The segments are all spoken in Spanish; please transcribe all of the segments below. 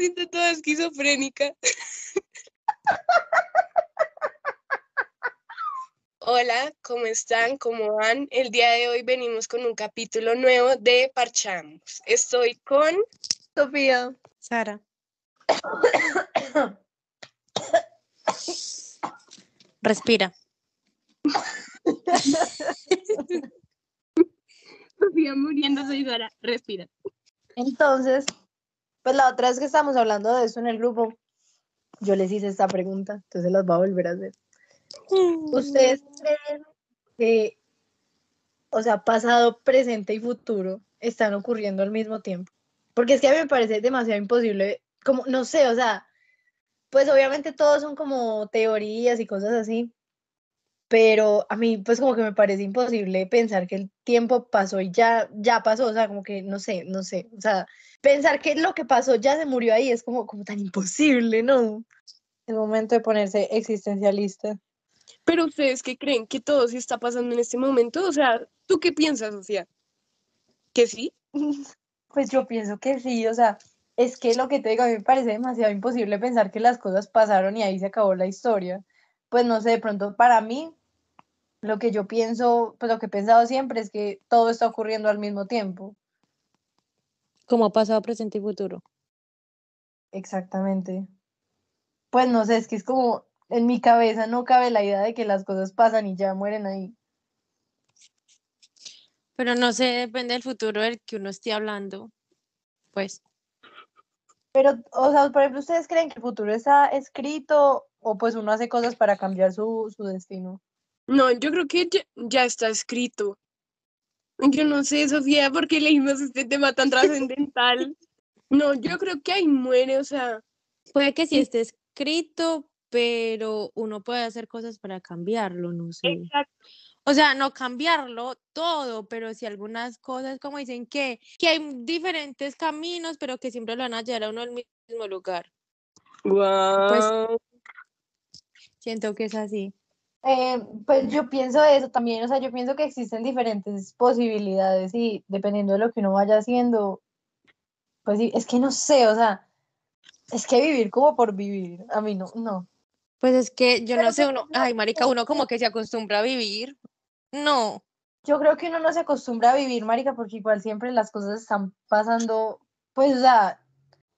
siento toda esquizofrénica. Hola, ¿cómo están? ¿Cómo van? El día de hoy venimos con un capítulo nuevo de Parchamos. Estoy con Sofía. Sara. Respira. Sofía muriéndose y Sara, respira. Entonces, pues la otra vez que estábamos hablando de eso en el grupo, yo les hice esta pregunta, entonces las voy a volver a hacer. ¿Ustedes creen que, o sea, pasado, presente y futuro están ocurriendo al mismo tiempo? Porque es que a mí me parece demasiado imposible, como, no sé, o sea, pues obviamente todos son como teorías y cosas así, pero a mí pues como que me parece imposible pensar que el tiempo pasó y ya, ya pasó, o sea, como que no sé, no sé, o sea, pensar que lo que pasó ya se murió ahí es como, como tan imposible, ¿no? El momento de ponerse existencialista. Pero ustedes qué creen que todo sí está pasando en este momento? O sea, ¿tú qué piensas, Sofía? ¿Que sí? Pues yo pienso que sí, o sea, es que lo que te digo, a mí me parece demasiado imposible pensar que las cosas pasaron y ahí se acabó la historia. Pues no sé, de pronto para mí, lo que yo pienso, pues lo que he pensado siempre es que todo está ocurriendo al mismo tiempo. Como pasado, presente y futuro. Exactamente. Pues no sé, es que es como en mi cabeza no cabe la idea de que las cosas pasan y ya mueren ahí. Pero no sé, depende del futuro del que uno esté hablando. Pues. Pero, o sea, por ejemplo, ¿ustedes creen que el futuro está escrito o pues uno hace cosas para cambiar su, su destino? No, yo creo que ya, ya está escrito. Yo no sé, Sofía, por qué leímos este tema tan trascendental. No, yo creo que ahí muere, o sea, Puede que sí esté escrito, pero uno puede hacer cosas para cambiarlo, no sé. exacto. O sea, no cambiarlo todo, pero sí algunas cosas, como dicen que, que hay diferentes caminos, pero que siempre lo van a llevar a uno al mismo lugar. Guau. Siento que es así. Eh, pues yo pienso eso también, o sea, yo pienso que existen diferentes posibilidades y dependiendo de lo que uno vaya haciendo, pues es que no sé, o sea, es que vivir como por vivir, a mí no, no. Pues es que yo Pero no sé, uno, no ay, marica, uno como que se acostumbra a vivir. No, Yo creo que uno no se acostumbra a vivir, marica, porque igual siempre las cosas están pasando, pues, o sea,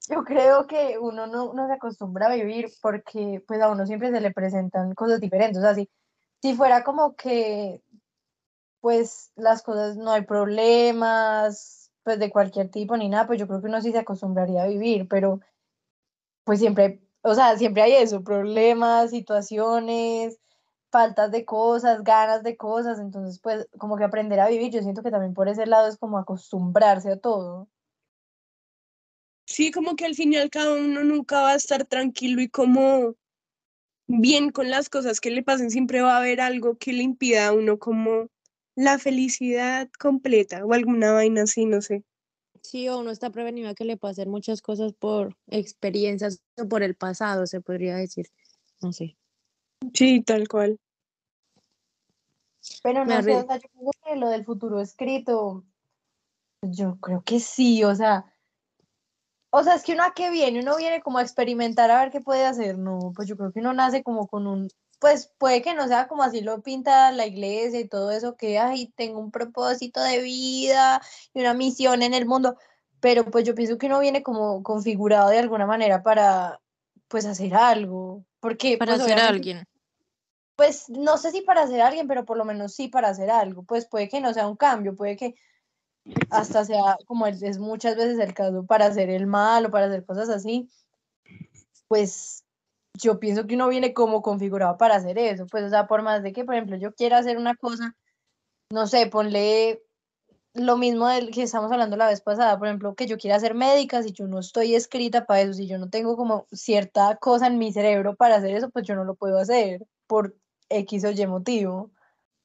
yo creo que uno no, no se acostumbra a vivir porque, pues, a uno siempre se le presentan cosas diferentes, o sea, si, si fuera como que, pues, las cosas, no hay problemas, pues, de cualquier tipo ni nada, pues yo creo que uno sí se acostumbraría a vivir, pero, pues, siempre, o sea, siempre hay eso, problemas, situaciones, faltas de cosas, ganas de cosas, entonces pues como que aprender a vivir, yo siento que también por ese lado es como acostumbrarse a todo. Sí, como que al fin y al cabo uno nunca va a estar tranquilo y como bien con las cosas que le pasen, siempre va a haber algo que le impida a uno como la felicidad completa o alguna vaina así, no sé. sí, o uno está prevenido a que le pasen muchas cosas por experiencias o por el pasado, se podría decir. No sé. Sí, tal cual. Pero no sé, o sea, yo creo que lo del futuro escrito, yo creo que sí, o sea, o sea, es que uno a qué viene, uno viene como a experimentar a ver qué puede hacer, no, pues yo creo que uno nace como con un, pues puede que no sea como así lo pinta la iglesia y todo eso, que, ay, tengo un propósito de vida y una misión en el mundo, pero pues yo pienso que uno viene como configurado de alguna manera para, pues, hacer algo, porque, Para pues, ser alguien. pues, no sé si para ser alguien, pero por lo menos sí para hacer algo, pues puede que no sea un cambio, puede que hasta sea, como es, muchas veces el caso, para hacer el mal o para hacer cosas así, pues yo pienso que uno viene como configurado para hacer eso, pues o sea, por más de que, por ejemplo, yo quiera hacer una cosa, no sé, ponle lo mismo del que estamos hablando la vez pasada, por ejemplo, que yo quiera ser médica, si yo no estoy escrita para eso, si yo no tengo como cierta cosa en mi cerebro para hacer eso, pues yo no lo puedo hacer por X o Y motivo.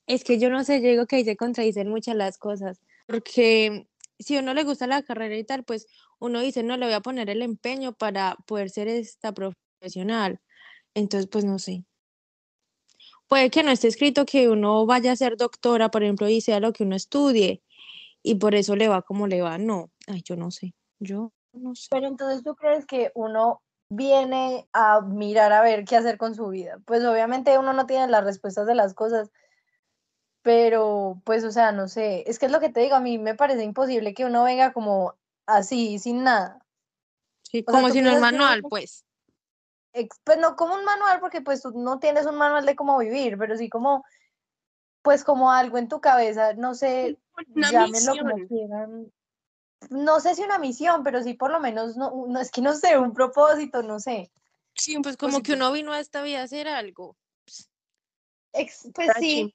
Es que yo no sé, yo digo que ahí se contradicen muchas las cosas, porque si a uno le gusta la carrera y tal, pues uno dice, no, le voy a poner el empeño para poder ser esta profesional. Entonces, pues no sé. Puede que no esté escrito que uno vaya a ser doctora, por ejemplo, y sea lo que uno estudie, y por eso le va como le va. No, ay, yo no sé. Yo no sé. Pero entonces tú crees que uno viene a mirar a ver qué hacer con su vida. Pues obviamente uno no tiene las respuestas de las cosas, pero pues o sea, no sé, es que es lo que te digo, a mí me parece imposible que uno venga como así, sin nada. Sí, O como ¿tú si no que manual, pues. Pues no como un manual, porque pues tú no tienes un manual de cómo vivir, pero sí como, pues como algo en tu cabeza, no sé, Una llámenlo como misión. quieran. No sé si una misión, pero sí por lo menos, no, no es que no sé, un propósito, no sé. Sí, Pues como que uno vino a esta vida a hacer algo. Ex- pues sí.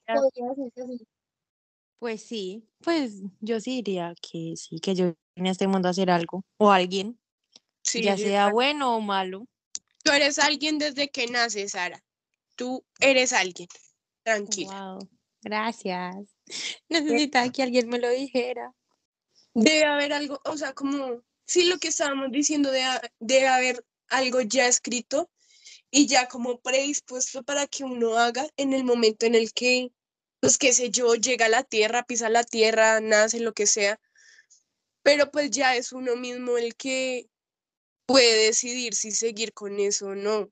Pues sí, pues yo sí diría que sí, que yo vine a este mundo a hacer algo. O alguien, Sí, ya sea bueno o malo. Tú eres alguien desde que naces, Sara. Tú eres alguien. Tranquila. Wow, gracias. Necesitaba que alguien me lo dijera. Debe haber algo, o sea, como, sí, lo que estábamos diciendo, de, debe haber algo ya escrito y ya como predispuesto para que uno haga en el momento en el que, pues qué sé yo, llega a la tierra, pisa la tierra, nace, lo que sea. Pero pues ya es uno mismo el que puede decidir si seguir con eso o no.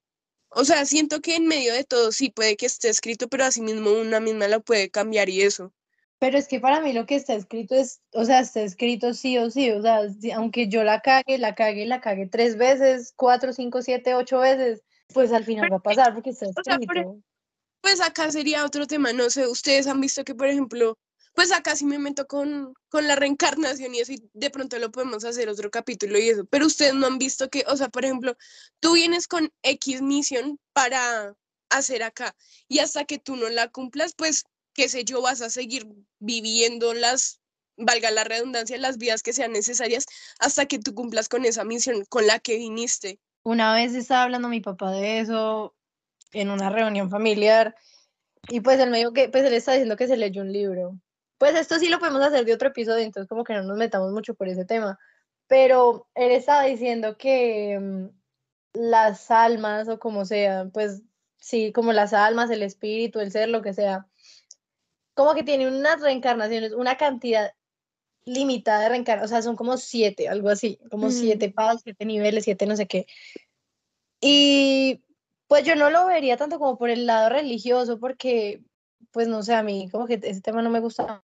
O sea, siento que en medio de todo sí puede que esté escrito, pero así mismo una misma la puede cambiar y eso. Pero es que para mí lo que está escrito es, o sea, está escrito sí o sí, o sea, aunque yo la cague, la cague, la cague tres veces, cuatro, cinco, siete, ocho veces, pues al final va a pasar porque está escrito. Pues acá sería otro tema, no sé, ustedes han visto que, por ejemplo, pues acá sí me meto con, con la reencarnación y eso, y de pronto lo podemos hacer otro capítulo y eso, pero ustedes no han visto que, o sea, por ejemplo, tú vienes con X misión para hacer acá y hasta que tú no la cumplas, pues, qué sé yo, vas a seguir viviendo las, valga la redundancia, las vidas que sean necesarias hasta que tú cumplas con esa misión con la que viniste. Una vez estaba hablando mi papá de eso en una reunión familiar y pues él me dijo que, pues él está diciendo que se leyó un libro. Pues esto sí lo podemos hacer de otro episodio, entonces como que no nos metamos mucho por ese tema. Pero él estaba diciendo que mm, las almas o como sea, pues sí, como las almas, el espíritu, el ser, lo que sea, como que tiene unas reencarnaciones, una cantidad limitada de reencarnaciones, o sea, son como siete, algo así, como Mm. siete pasos, siete niveles, siete no sé qué. Y pues yo no lo vería tanto como por el lado religioso, porque, pues no sé, a mí como que ese tema no me gusta.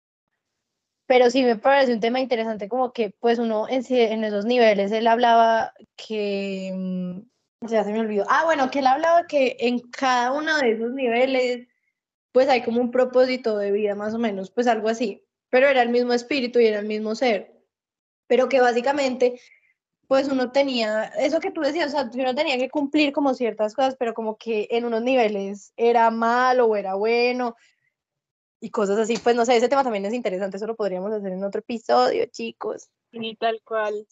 Pero sí me parece un tema interesante, como que pues uno en, esos niveles, él hablaba que, mm, o sea, se me olvidó. Ah, bueno, que él hablaba que en cada uno de esos niveles, pues hay como un propósito de vida, más o menos, pues algo así. Pero era el mismo espíritu y era el mismo ser. Pero que básicamente pues uno tenía, eso que tú decías, o sea, uno tenía que cumplir como ciertas cosas, pero como que en unos niveles era malo o era bueno y cosas así, pues no sé, ese tema también es interesante, eso lo podríamos hacer en otro episodio, chicos. Y tal cual.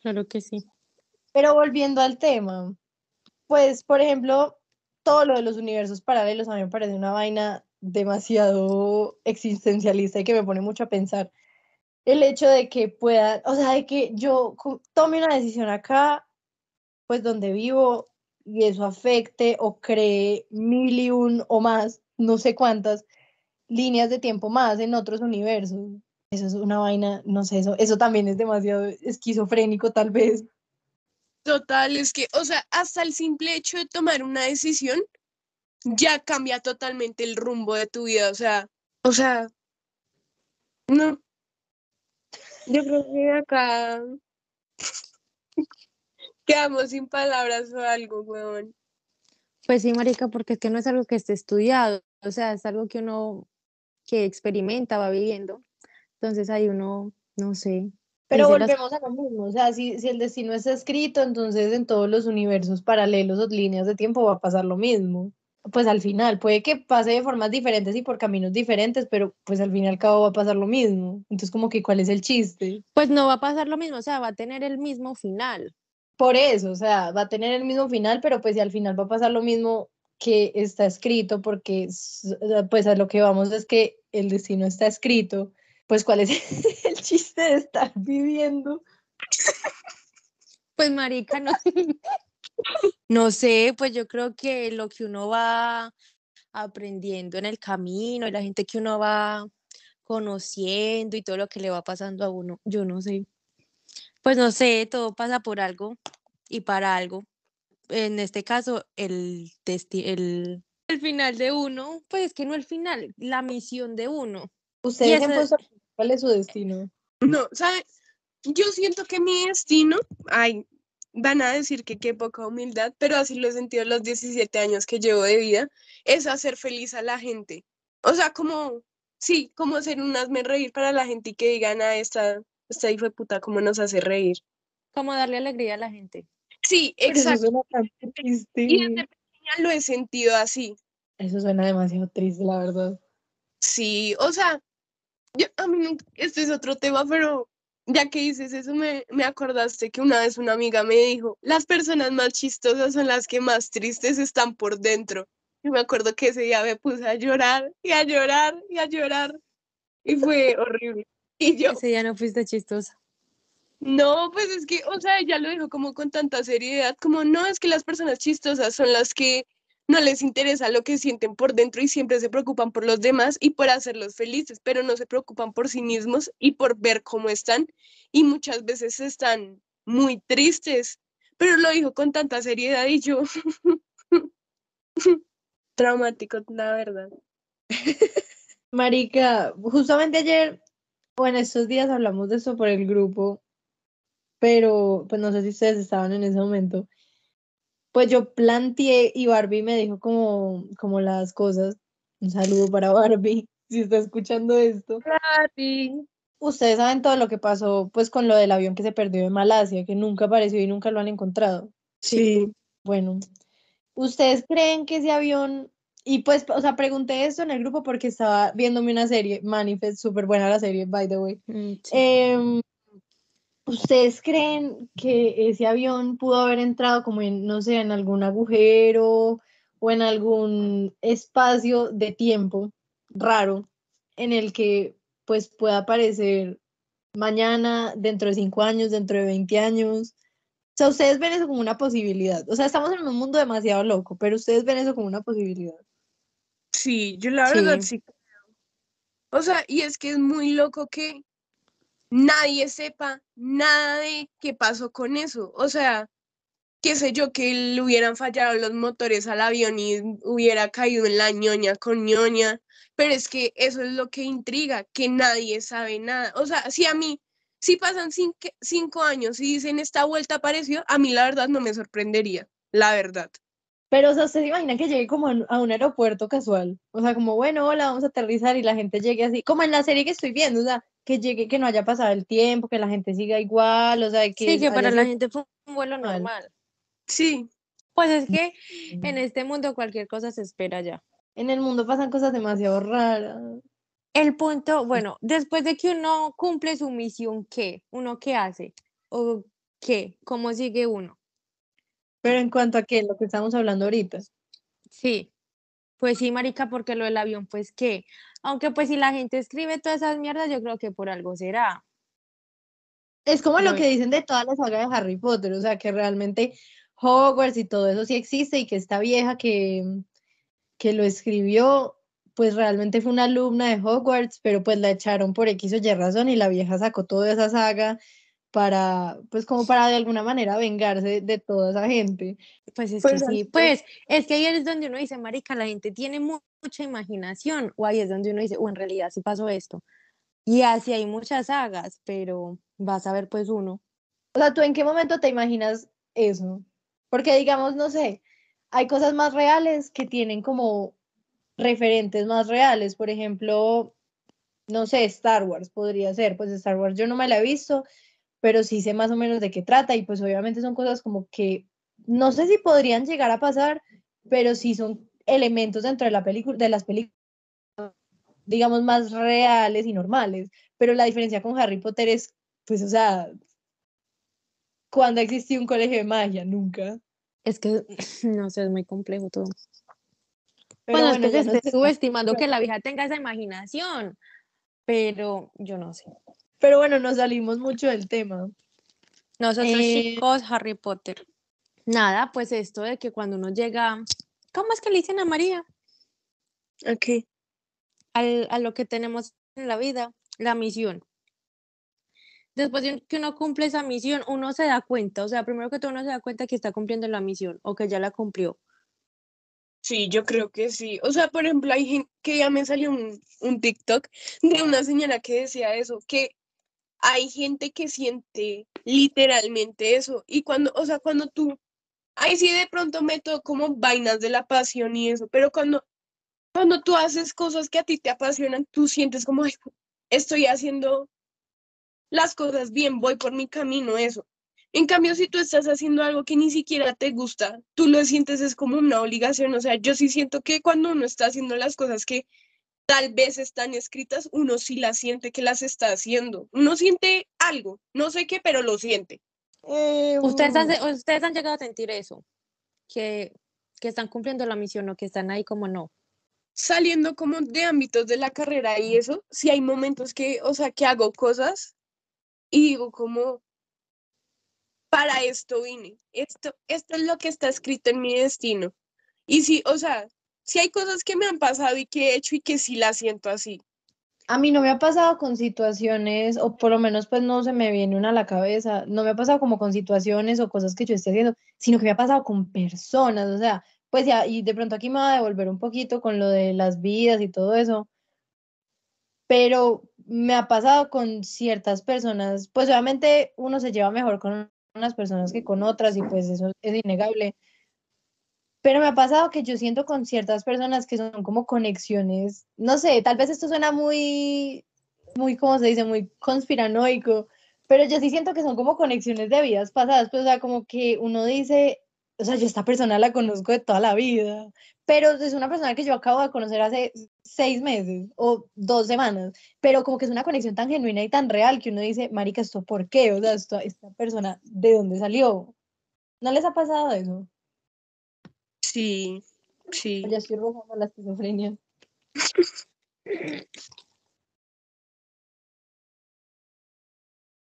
Claro que sí. Pero volviendo al tema, pues por ejemplo, todo lo de los universos paralelos a mí me parece una vaina demasiado existencialista y que me pone mucho a pensar. El hecho de que pueda, o sea, de que yo tome una decisión acá, pues donde vivo, y eso afecte o cree mil y un o más, no sé cuántas líneas de tiempo más en otros universos. Eso es una vaina, no sé, eso, eso también es demasiado esquizofrénico tal vez. Total, es que, o sea, hasta el simple hecho de tomar una decisión ya cambia totalmente el rumbo de tu vida, o sea, o sea, no. Yo creo que acá quedamos sin palabras o algo, weón. Pues sí, marica, porque es que no es algo que esté estudiado, o sea, es algo que uno que experimenta, va viviendo. Entonces ahí uno, no sé, Pero las- volvemos a lo mismo, o sea, si, si el destino está escrito, entonces en todos los universos paralelos o líneas de tiempo va a pasar lo mismo. Pues al final, puede que pase de formas diferentes y por caminos diferentes, pero pues al fin y al cabo va a pasar lo mismo. Entonces como que, ¿cuál es el chiste? pues no va a pasar lo mismo, o sea, va a tener el mismo final. Por eso, o sea, va a tener el mismo final, pero pues si al final va a pasar lo mismo que está escrito, porque pues a lo que vamos es que el destino está escrito, pues ¿cuál es el chiste de estar viviendo? Pues marica, no, no sé, pues yo creo que lo que uno va aprendiendo en el camino y la gente que uno va conociendo y todo lo que le va pasando a uno, yo no sé. Pues no sé, todo pasa por algo y para algo. En este caso, el, el, el final de uno, pues es que no el final, la misión de uno. Ustedes puesto cuál es su destino. No, ¿sabe? Yo siento que mi destino, ay, van a decir que qué poca humildad, pero así lo he sentido los 17 años que llevo de vida, es hacer feliz a la gente. O sea, como, sí, como hacer un hazme reír para la gente y que digan, a esta, esta hijo de puta, cómo nos hace reír. Como darle alegría a la gente. Sí, Pero eso exacto. suena tan triste. Y desde pequeña lo he sentido así. Eso suena demasiado triste, la verdad. Sí, o sea, yo, a mí nunca- este es otro tema, pero ya que dices eso, me, me acordaste que una vez una amiga me dijo, las personas más chistosas son las que más tristes están por dentro. Y me acuerdo que ese día me puse a llorar y a llorar y a llorar. Y fue horrible. Y yo, Ese día no fuiste chistosa. no, pues es que, o sea, ella lo dijo como con tanta seriedad, como no, es que las personas chistosas son las que no les interesa lo que sienten por dentro y siempre se preocupan por los demás y por hacerlos felices, pero no se preocupan por sí mismos y por ver cómo están y muchas veces están muy tristes, pero lo dijo con tanta seriedad y yo, traumático, la verdad. Marica, justamente ayer o en estos días hablamos de eso por el grupo, pero pues no sé si ustedes estaban en ese momento. Pues yo planteé y Barbie me dijo como, como las cosas. Un saludo para Barbie, si está escuchando esto. Ustedes saben todo lo que pasó pues con lo del avión que se perdió de Malasia, que nunca apareció y nunca lo han encontrado. Sí. Bueno, ¿ustedes creen que ese avión, y pues, o sea, pregunté esto en el grupo porque estaba viéndome una serie, Manifest, súper buena la serie, by the way. Mm, sí. Em, ¿ustedes creen que ese avión pudo haber entrado como en, no sé, en algún agujero o en algún espacio de tiempo raro en el que pues pueda aparecer mañana, dentro de cinco años, dentro de 20 años? O sea, ustedes ven eso como una posibilidad. O sea, estamos en un mundo demasiado loco, pero ustedes ven eso como una posibilidad. Sí, yo la verdad Sí. sí creo. O sea, y es que es muy loco que nadie sepa nada de qué pasó con eso. O sea, qué sé yo, que le hubieran fallado los motores al avión y hubiera caído en la ñoña con ñoña. Pero es que eso es lo que intriga, que nadie sabe nada. O sea, si a mí, si pasan cinco, años y dicen esta vuelta apareció, a mí la verdad no me sorprendería, la verdad. Pero, o sea, ¿ustedes se imaginan que llegue como a un aeropuerto casual? O sea, como, bueno, hola, vamos a aterrizar y la gente llegue así, como en la serie que estoy viendo, o sea, que llegue, que no haya pasado el tiempo, que la gente siga igual, o sea, que Sí, que para la gente fue un vuelo normal. normal. Sí, Pues es que en este mundo cualquier cosa se espera ya. En el mundo pasan cosas demasiado raras. El punto, bueno, después de que uno cumple su misión, ¿qué? ¿Uno qué hace? ¿O qué? ¿Cómo sigue uno? Pero en cuanto a qué, lo que estamos hablando ahorita. Sí, pues sí, marica, porque lo del avión, pues qué. Aunque pues si la gente escribe todas esas mierdas, yo creo que por algo será. Es como lo que dicen de toda la saga de Harry Potter, o sea, que realmente Hogwarts y todo eso sí existe y que esta vieja que, que lo escribió, pues realmente fue una alumna de Hogwarts, pero pues la echaron por X o Y razón y la vieja sacó toda esa saga para, pues como para de alguna manera vengarse de toda esa gente. Pues es Pues que sí, pues es que ahí es donde uno dice, marica, la gente tiene mucha imaginación, o ahí es donde uno dice, o en realidad sí pasó esto. Y así hay muchas sagas, pero vas a ver pues uno. O sea, ¿tú en qué momento te imaginas eso? Porque digamos, no sé, hay cosas más reales que tienen como referentes más reales. Por ejemplo, no sé, Star Wars podría ser. Pues Star Wars yo no me la he visto, pero sí sé más o menos de qué trata y pues obviamente son cosas como que no sé si podrían llegar a pasar, pero sí son elementos dentro de la película, de las películas, digamos, más reales y normales. Pero la diferencia con Harry Potter es, pues, o sea, ¿cuándo existió un colegio de magia? Nunca. Es que, no sé, es muy complejo todo. Pero bueno, es que se esté subestimando que la vieja tenga esa imaginación, pero yo no sé. Pero bueno, nos salimos mucho del tema. Nosotros Eh, chicos, Harry Potter. Nada, pues esto de que cuando uno llega, ¿cómo es que le dicen a María? ok. Al- a lo que tenemos en la vida, la misión. después de que uno cumple esa misión, uno se da cuenta, o sea, primero que todo uno se da cuenta que está cumpliendo la misión o que ya la cumplió. Sí, yo creo que sí. O sea, por ejemplo, hay gente que ya me salió un, un TikTok de una señora que decía eso, que hay gente que siente literalmente eso. Y cuando, o sea, cuando tú, ahí sí de pronto meto como vainas de la pasión y eso, pero cuando, cuando tú haces cosas que a ti te apasionan, tú sientes como, "Ay, estoy haciendo las cosas bien, voy por mi camino, eso. En cambio, si tú estás haciendo algo que ni siquiera te gusta, tú lo sientes es como una obligación. O sea, yo sí siento que cuando uno está haciendo las cosas que tal vez están escritas, uno sí las siente que las está haciendo. Uno siente algo, no sé qué, pero lo siente. Eh, ¿Ustedes han, mm, ustedes han llegado a sentir eso, que, que están cumpliendo la misión o que están ahí como no. Saliendo como de ámbitos de la carrera y eso, sí hay momentos que, o sea, que hago cosas y digo como, para esto vine, esto, esto es lo que está escrito en mi destino. Y sí, o sea, sí hay cosas que me han pasado y que he hecho y que sí las siento así. A mí no me ha pasado con situaciones, o por lo menos pues no se me viene una a la cabeza, no me ha pasado como con situaciones o cosas que yo esté haciendo, sino que me ha pasado con personas, o sea, pues ya, y de pronto aquí me va a devolver un poquito con lo de las vidas y todo eso, pero me ha pasado con ciertas personas, pues obviamente uno se lleva mejor con unas personas que con otras y pues eso es innegable, pero me ha pasado que yo siento con ciertas personas que son como conexiones, no sé, tal vez esto suena muy, muy, ¿cómo se dice? Muy conspiranoico, pero yo sí siento que son como conexiones de vidas pasadas, pues o sea, como que uno dice, o sea, yo esta persona la conozco de toda la vida, pero es una persona que yo acabo de conocer hace seis meses o dos semanas, pero como que es una conexión tan genuina y tan real que uno dice, marica, ¿esto por qué? O sea, esto, esta persona, ¿de dónde salió? ¿No les ha pasado eso? Sí, sí. Ya estoy rozando la esquizofrenia.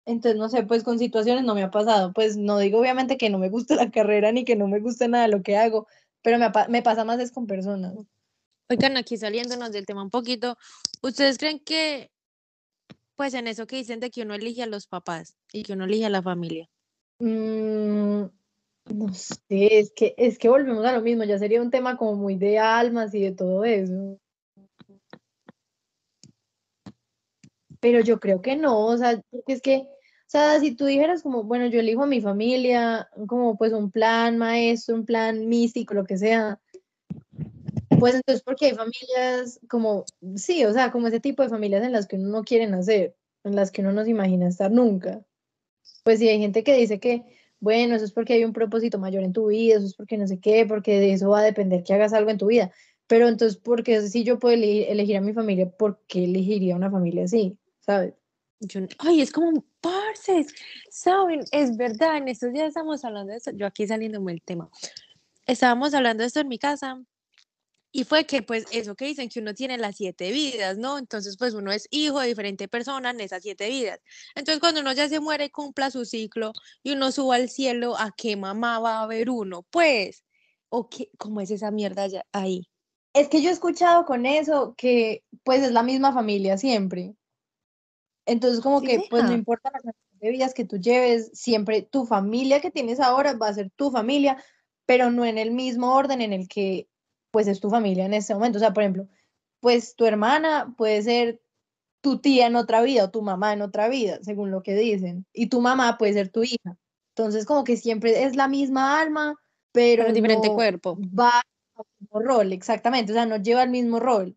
Entonces, no sé, pues con situaciones no me ha pasado. Pues no digo obviamente que no me gusta la carrera ni que no me guste nada de lo que hago, pero me pasa más es con personas. Oigan, aquí saliéndonos del tema un poquito, ¿ustedes creen que, pues en eso que dicen de que uno elige a los papás y que uno elige a la familia? Mm, no sé, es que, es que volvemos a lo mismo, ya sería un tema como muy de almas y de todo eso. Pero yo creo que no, o sea, es que, o sea, si tú dijeras como, bueno, yo elijo a mi familia, como pues un plan maestro, un plan místico, lo que sea, pues entonces porque hay familias como, sí, o sea, como ese tipo de familias en las que uno no quiere nacer, en las que uno no se imagina estar nunca. Pues sí, hay gente que dice que, bueno, eso es porque hay un propósito mayor en tu vida, eso es porque no sé qué, porque de eso va a depender que hagas algo en tu vida. Pero entonces, porque si yo puedo elegir, a mi familia, ¿por qué elegiría una familia así? ¿Sabes? Yo, ay, es como, parce, ¿saben? Es verdad, en estos días estamos hablando de eso, yo aquí saliéndome del tema. Estábamos hablando de esto en mi casa y fue que, pues, eso que dicen que uno tiene las siete vidas, ¿no? Entonces, pues, uno es hijo de diferente persona en esas siete vidas. Entonces, cuando uno ya se muere y cumpla su ciclo y uno suba al cielo, ¿a qué mamá va a ver uno? Pues, ¿o qué? ¿Cómo es esa mierda ya- ahí? Es que yo he escuchado con eso que pues es la misma familia siempre. Entonces como Sí, que pues no importa la cantidad de vidas que tú lleves, siempre tu familia que tienes ahora va a ser tu familia, pero no en el mismo orden en el que pues es tu familia en este momento. O sea, por ejemplo, pues tu hermana puede ser tu tía en otra vida o tu mamá en otra vida, según lo que dicen, y tu mamá puede ser tu hija. Entonces como que siempre es la misma alma, pero Pero en diferente no cuerpo. va al mismo rol, exactamente, o sea, no lleva el mismo rol.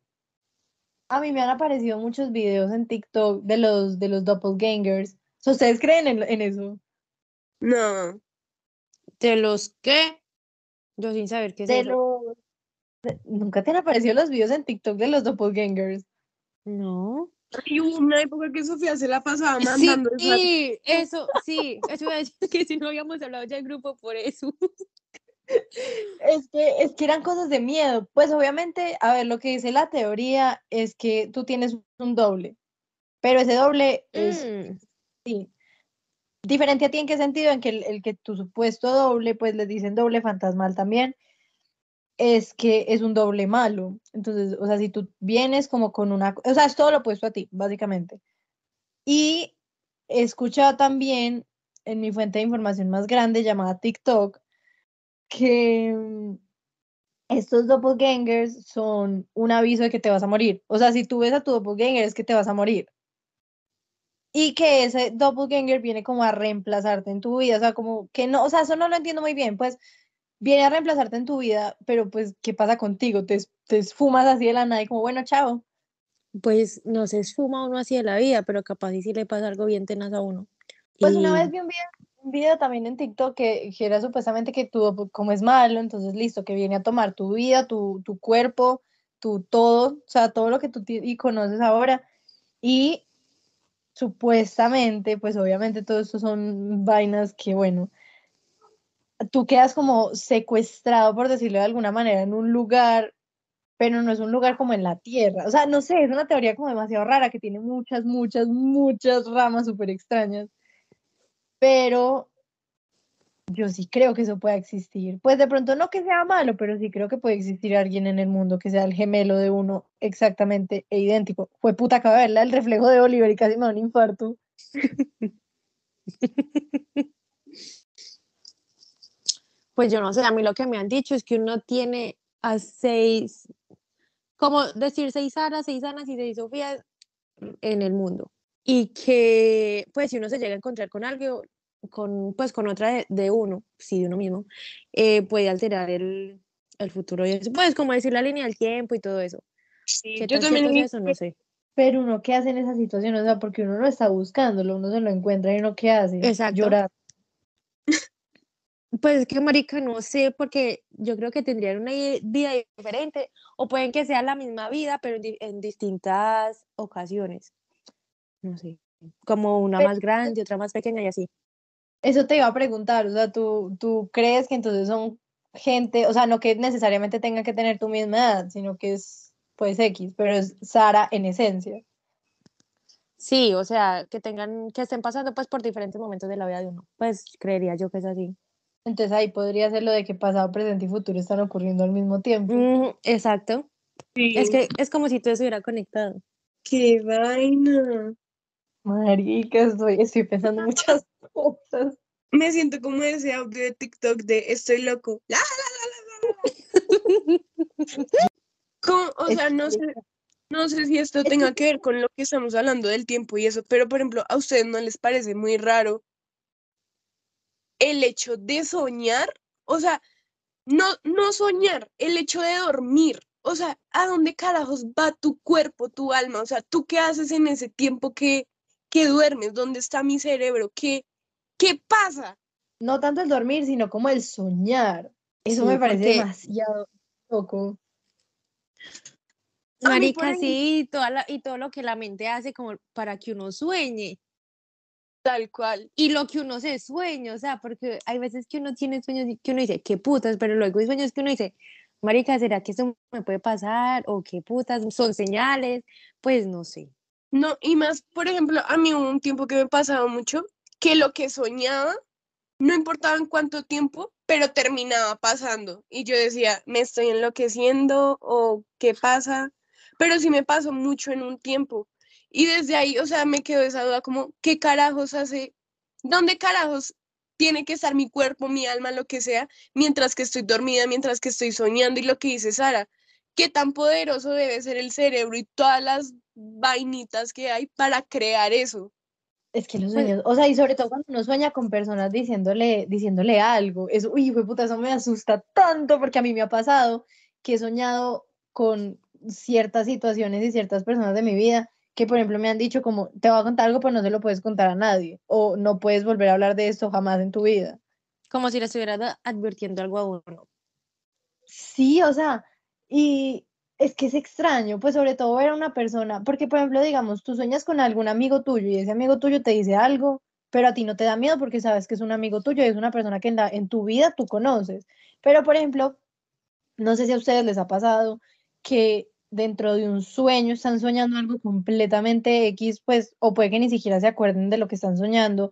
A mí me han aparecido muchos videos en TikTok de los, de los doppelgangers. O sea, ¿Ustedes creen en, en eso? No, ¿De los qué? Yo sin saber qué es De eso. los... ¿Nunca te han aparecido los videos en TikTok de los doppelgangers? No. hay una época que Sofía se la pasaba Sí, mandando esas eso, sí, eso iba a decir que si no habíamos hablado ya en grupo por eso. Es que, es que eran cosas de miedo. Pues obviamente, a ver, lo que dice la teoría es que tú tienes un doble, pero ese doble es Mm, sí, diferente a ti en qué sentido, en que el, el que tu supuesto doble, pues les dicen doble fantasmal también, es que es un doble malo. Entonces, o sea, si tú vienes como con una, o sea, es todo lo opuesto a ti, básicamente. Y he escuchado también en mi fuente de información más grande llamada TikTok que mm, estos doppelgangers son un aviso de que te vas a morir. O sea, si tú ves a tu doppelganger es que te vas a morir. Y que ese doppelganger viene como a reemplazarte en tu vida. O sea, como que no, o sea, eso no lo entiendo muy bien. Pues viene a reemplazarte en tu vida, pero pues, ¿qué pasa contigo? Te, te esfumas así de la nada y como, bueno, chao. Pues no se esfuma uno así de la vida, pero capaz y si le pasa algo bien tenaz a uno. Pues una vez vi un video, un video también en TikTok que, que era supuestamente que tú, como es malo, entonces listo, que viene a tomar tu vida, tu, tu cuerpo, tu todo, o sea, todo lo que tú y conoces ahora. Y supuestamente, pues obviamente todo esto son vainas que, bueno, tú quedas como secuestrado, por decirlo de alguna manera, en un lugar, pero no es un lugar como en la tierra. O sea, no sé, es una teoría como demasiado rara que tiene muchas, muchas, muchas ramas súper extrañas pero yo sí creo que eso puede existir. Pues de pronto no que sea malo, pero sí creo que puede existir alguien en el mundo que sea el gemelo de uno exactamente e idéntico. Fue puta, acabo de verla el reflejo de Oliver y casi me da un infarto. Pues yo no sé, a mí lo que me han dicho es que uno tiene a seis, como decir seis Saras, seis Anas y seis Sofías en el mundo. Y que, pues, si uno se llega a encontrar con algo, con, pues, con otra de, de uno, sí, de uno mismo, eh, puede alterar el, el futuro. Y eso, pues, como decir la línea del tiempo y todo eso. Sí, ¿Qué yo también es eso? No sé. Pero uno, ¿qué hace en esa situación? O sea, porque uno no está buscándolo, uno se lo encuentra y uno, ¿qué hace? Exacto. Llorar. Pues es que, marica, no sé, porque yo creo que tendrían una vida diferente, o pueden que sea la misma vida, pero en, di- en distintas ocasiones. No sé, como una Pero- más grande, otra más pequeña y así. Eso te iba a preguntar, o sea, ¿tú, tú crees que entonces son gente, o sea, no que necesariamente tenga que tener tu misma edad, sino que es, pues, X, pero es Sara en esencia? Sí, o sea, que tengan, que estén pasando pues por diferentes momentos de la vida de uno. Pues creería yo que es así. Entonces ahí podría ser lo de que pasado, presente y futuro están ocurriendo al mismo tiempo. Mm, exacto. Sí, Es que es como si todo estuviera conectado. qué vaina. Marica, estoy, estoy pensando muchas cosas. Me siento como ese audio de TikTok de estoy loco. La, Como, o sea, no sé, no sé si esto tenga que ver con lo que estamos hablando del tiempo y eso, pero por ejemplo, ¿a ustedes no les parece muy raro el hecho de soñar? O sea, no, no soñar, el hecho de dormir. O sea, ¿a dónde carajos va tu cuerpo, tu alma? O sea, ¿tú qué haces en ese tiempo que, que duermes? ¿Dónde está mi cerebro? ¿Qué, qué pasa? No tanto el dormir, sino como el soñar. Eso Sí, me parece porque- demasiado loco. Marica, sí, y toda la- y todo lo que la mente hace como para que uno sueñe. Tal cual. Y lo que uno se sueña, o sea, porque hay veces que uno tiene sueños y que uno dice, qué putas, pero luego hay sueños que uno dice, marica, ¿será que eso me puede pasar? O qué putas, son señales, pues no sé. No, y más, por ejemplo, a mí hubo un tiempo que me pasaba mucho que lo que soñaba, no importaba en cuánto tiempo, pero terminaba pasando. Y yo decía, ¿me estoy enloqueciendo o qué pasa? Pero sí me pasó mucho en un tiempo. Y desde ahí, o sea, me quedó esa duda como, ¿qué carajos hace? ¿Dónde carajos tiene que estar mi cuerpo, mi alma, lo que sea, mientras que estoy dormida, mientras que estoy soñando? Y lo que dice Sara, qué tan poderoso debe ser el cerebro y todas las vainitas que hay para crear eso. Es que los Pues- sueños, o sea, y sobre todo cuando uno sueña con personas diciéndole, diciéndole algo, eso, uy, fue puta, eso me asusta tanto porque a mí me ha pasado que he soñado con ciertas situaciones y ciertas personas de mi vida que, por ejemplo, me han dicho como, te voy a contar algo, pero no se lo puedes contar a nadie, o no puedes volver a hablar de esto jamás en tu vida. Como si le estuviera da- advirtiendo algo a uno. Sí, o sea, y es que es extraño, pues sobre todo ver a una persona, porque por ejemplo, digamos, tú sueñas con algún amigo tuyo y ese amigo tuyo te dice algo, pero a ti no te da miedo porque sabes que es un amigo tuyo y es una persona que en, la- en tu vida tú conoces. Pero por ejemplo, no sé si a ustedes les ha pasado que dentro de un sueño están soñando algo completamente X, pues, o puede que ni siquiera se acuerden de lo que están soñando,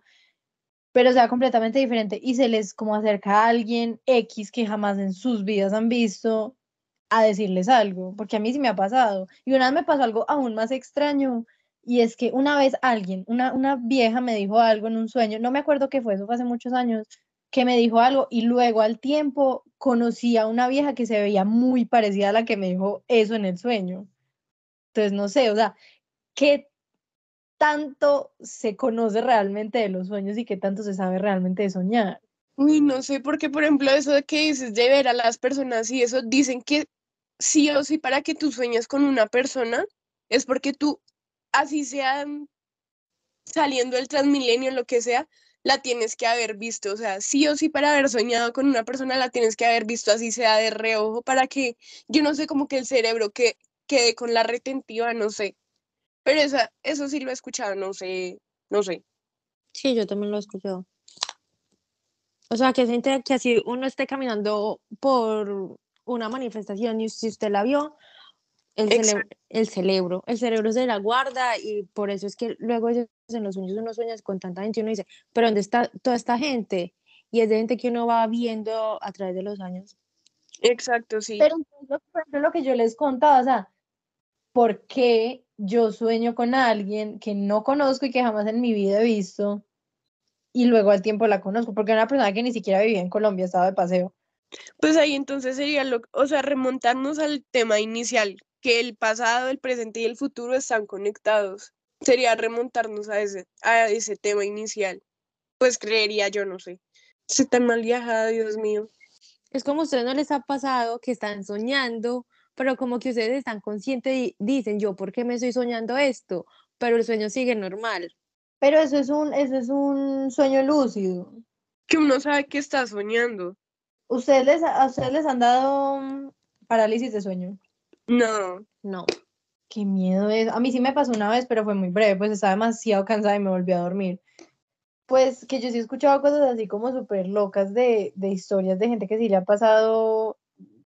pero sea completamente diferente y se les como acerca a alguien X que jamás en sus vidas han visto a decirles algo, porque a mí sí me ha pasado. Y una vez me pasó algo aún más extraño, Y es que una vez alguien, una, una vieja me dijo algo en un sueño, no me acuerdo qué fue, eso fue hace muchos años, que me dijo algo y luego al tiempo conocí a una vieja que se veía muy parecida a la que me dijo eso en el sueño. Entonces, no sé, o sea, ¿qué tanto se conoce realmente de los sueños y qué tanto se sabe realmente de soñar? Uy, no sé, porque por ejemplo eso de que dices de ver a las personas y eso, dicen que sí o sí para que tú sueñes con una persona es porque tú, así sea saliendo del transmilenio, lo que sea, la tienes que haber visto, o sea, sí o sí para haber soñado con una persona la tienes que haber visto así sea de reojo para que, yo no sé, como que el cerebro que quede con la retentiva, no sé. Pero esa, eso sí lo he escuchado, no sé, no sé. Sí, yo también lo he escuchado. O sea, que siente que así uno esté caminando por una manifestación y si usted la vio, el, cerebro, el cerebro, el cerebro se la guarda y por eso es que luego en los sueños uno sueña con tanta gente y uno dice, pero ¿dónde está toda esta gente? Y es de gente que uno va viendo a través de los años. Exacto, sí. Pero por ejemplo, lo que yo les contaba, o sea, ¿por qué yo sueño con alguien que no conozco y que jamás en mi vida he visto y luego al tiempo la conozco? Porque era una persona que ni siquiera vivía en Colombia, estaba de paseo. Pues ahí entonces sería, lo, o sea, remontarnos al tema inicial, que el pasado, el presente y el futuro están conectados. Sería remontarnos a ese, a ese tema inicial. Pues creería yo, no sé. Se tan mal viajada, Dios mío. Es como a ustedes no les ha pasado que están soñando, pero como que ustedes están conscientes y dicen, yo, ¿por qué me estoy soñando esto? Pero el sueño sigue normal. Pero eso es un, eso es un sueño lúcido. Que uno sabe que está soñando. ¿Ustedes les, ¿A ustedes les han dado mm, parálisis de sueño? No. No. Qué miedo es. A mí sí me pasó una vez, pero fue muy breve, pues estaba demasiado cansada y me volví a dormir. Pues que yo sí he escuchado cosas así como súper locas de, de historias de gente que sí le ha pasado,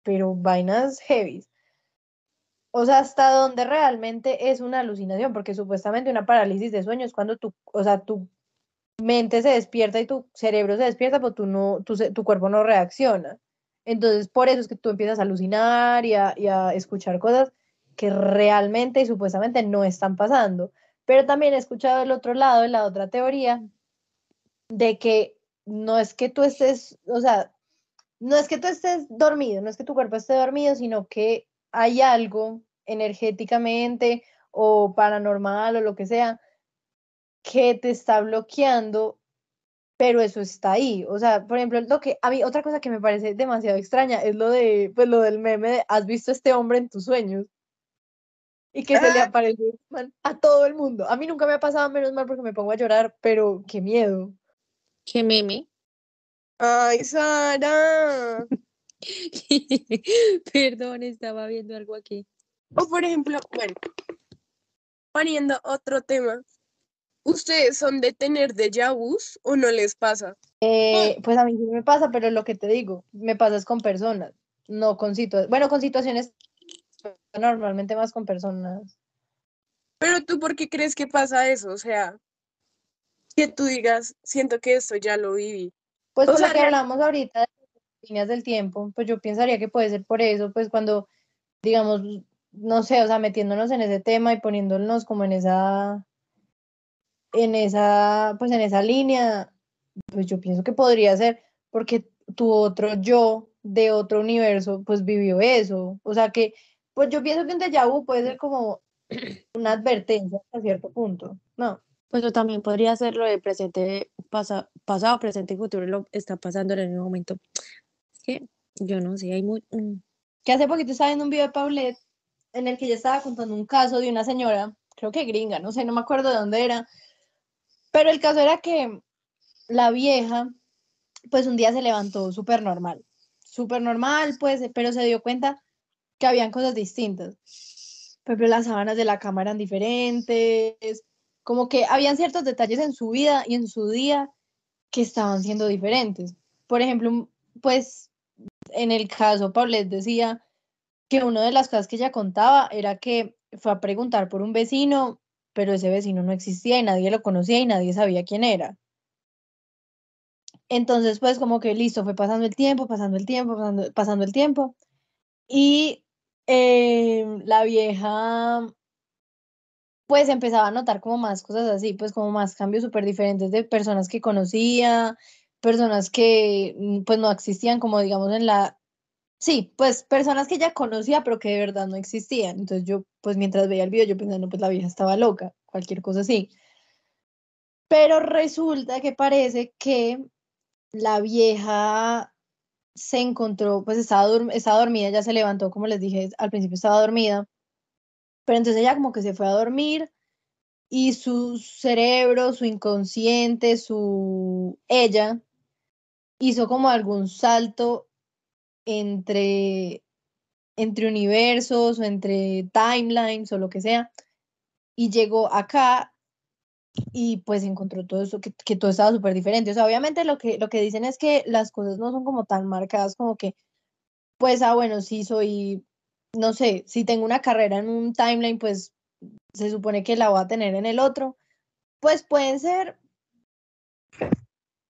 pero vainas heavy. O sea, hasta donde realmente es una alucinación, porque supuestamente una parálisis de sueño es cuando tu, o sea, tu mente se despierta y tu cerebro se despierta, pero tú no, tu, tu cuerpo no reacciona. Entonces, por eso es que tú empiezas a alucinar y a, escuchar cosas que realmente y supuestamente no están pasando. Pero también he escuchado el otro lado, la otra teoría, de que no es que tú estés, o sea, no es que tú estés dormido, no es que tu cuerpo esté dormido, sino que hay algo energéticamente o paranormal o lo que sea que te está bloqueando pero eso está ahí. O sea, por ejemplo, lo que a mí otra cosa que me parece demasiado extraña es lo de pues lo del meme de has visto a este hombre en tus sueños y que se le Ah. aparece a todo el mundo. A mí nunca me ha pasado menos mal porque me pongo a llorar, pero qué miedo. ¿Qué meme? Ay, Sara. Perdón, estaba viendo algo aquí. O por ejemplo, bueno, poniendo otro tema. ¿Ustedes son de tener déjà vus o no les pasa? Eh, pues a mí sí me pasa, pero lo que te digo, me pasa es con personas, no con situaciones. Bueno, con situaciones normalmente más con personas. Pero tú, ¿por qué crees que pasa eso? O sea, que tú digas, siento que esto ya lo viví. Pues O por sea, lo que hablamos ahorita de las líneas del tiempo, pues yo pensaría que puede ser por eso, pues cuando, digamos, no sé, o sea, metiéndonos en ese tema y poniéndonos como en esa, en esa, pues en esa línea, pues yo pienso que podría ser porque tu otro yo de otro universo, pues vivió eso. O sea que, pues yo pienso que un déjà vu puede ser como una advertencia hasta cierto punto, ¿no? Pues yo también podría ser lo de presente, pasa- pasado, presente y futuro, lo está pasando en el mismo momento. Es que yo no sé, hay muy... mm, que hace poquito estaba viendo un video de Paulette en el que ella estaba contando un caso de una señora, creo que gringa, no sé, no me acuerdo de dónde era, pero el caso era que la vieja, pues un día se levantó súper normal, súper normal, pues, pero se dio cuenta que habían cosas distintas. Por ejemplo, las sábanas de la cama eran diferentes, como que habían ciertos detalles en su vida y en su día que estaban siendo diferentes. Por ejemplo, pues en el caso, Paulette decía que una de las cosas que ella contaba era que fue a preguntar por un vecino, pero ese vecino no existía y nadie lo conocía y nadie sabía quién era. Entonces, pues como que listo, fue pasando el tiempo, pasando el tiempo, pasando, pasando el tiempo. Y eh, la vieja pues empezaba a notar como más cosas así, pues como más cambios súper diferentes de personas que conocía, personas que mm, pues no existían como digamos en la, sí, pues personas que ya conocía pero que de verdad no existían. Entonces yo pues mientras veía el video yo pensando pues la vieja estaba loca, cualquier cosa así. Pero resulta que parece que la vieja se encontró, pues estaba, estaba dormida, ya se levantó, como les dije, al principio estaba dormida, pero entonces ella como que se fue a dormir y su cerebro, su inconsciente, su ella, hizo como algún salto entre, entre universos o entre timelines o lo que sea, y llegó acá y pues encontró todo eso, que, todo estaba súper diferente. O sea, obviamente lo que, lo que dicen es que las cosas no son como tan marcadas como que, pues, ah, bueno, sí soy, no sé, si tengo una carrera en un timeline, pues se supone que la voy a tener en el otro. Pues pueden ser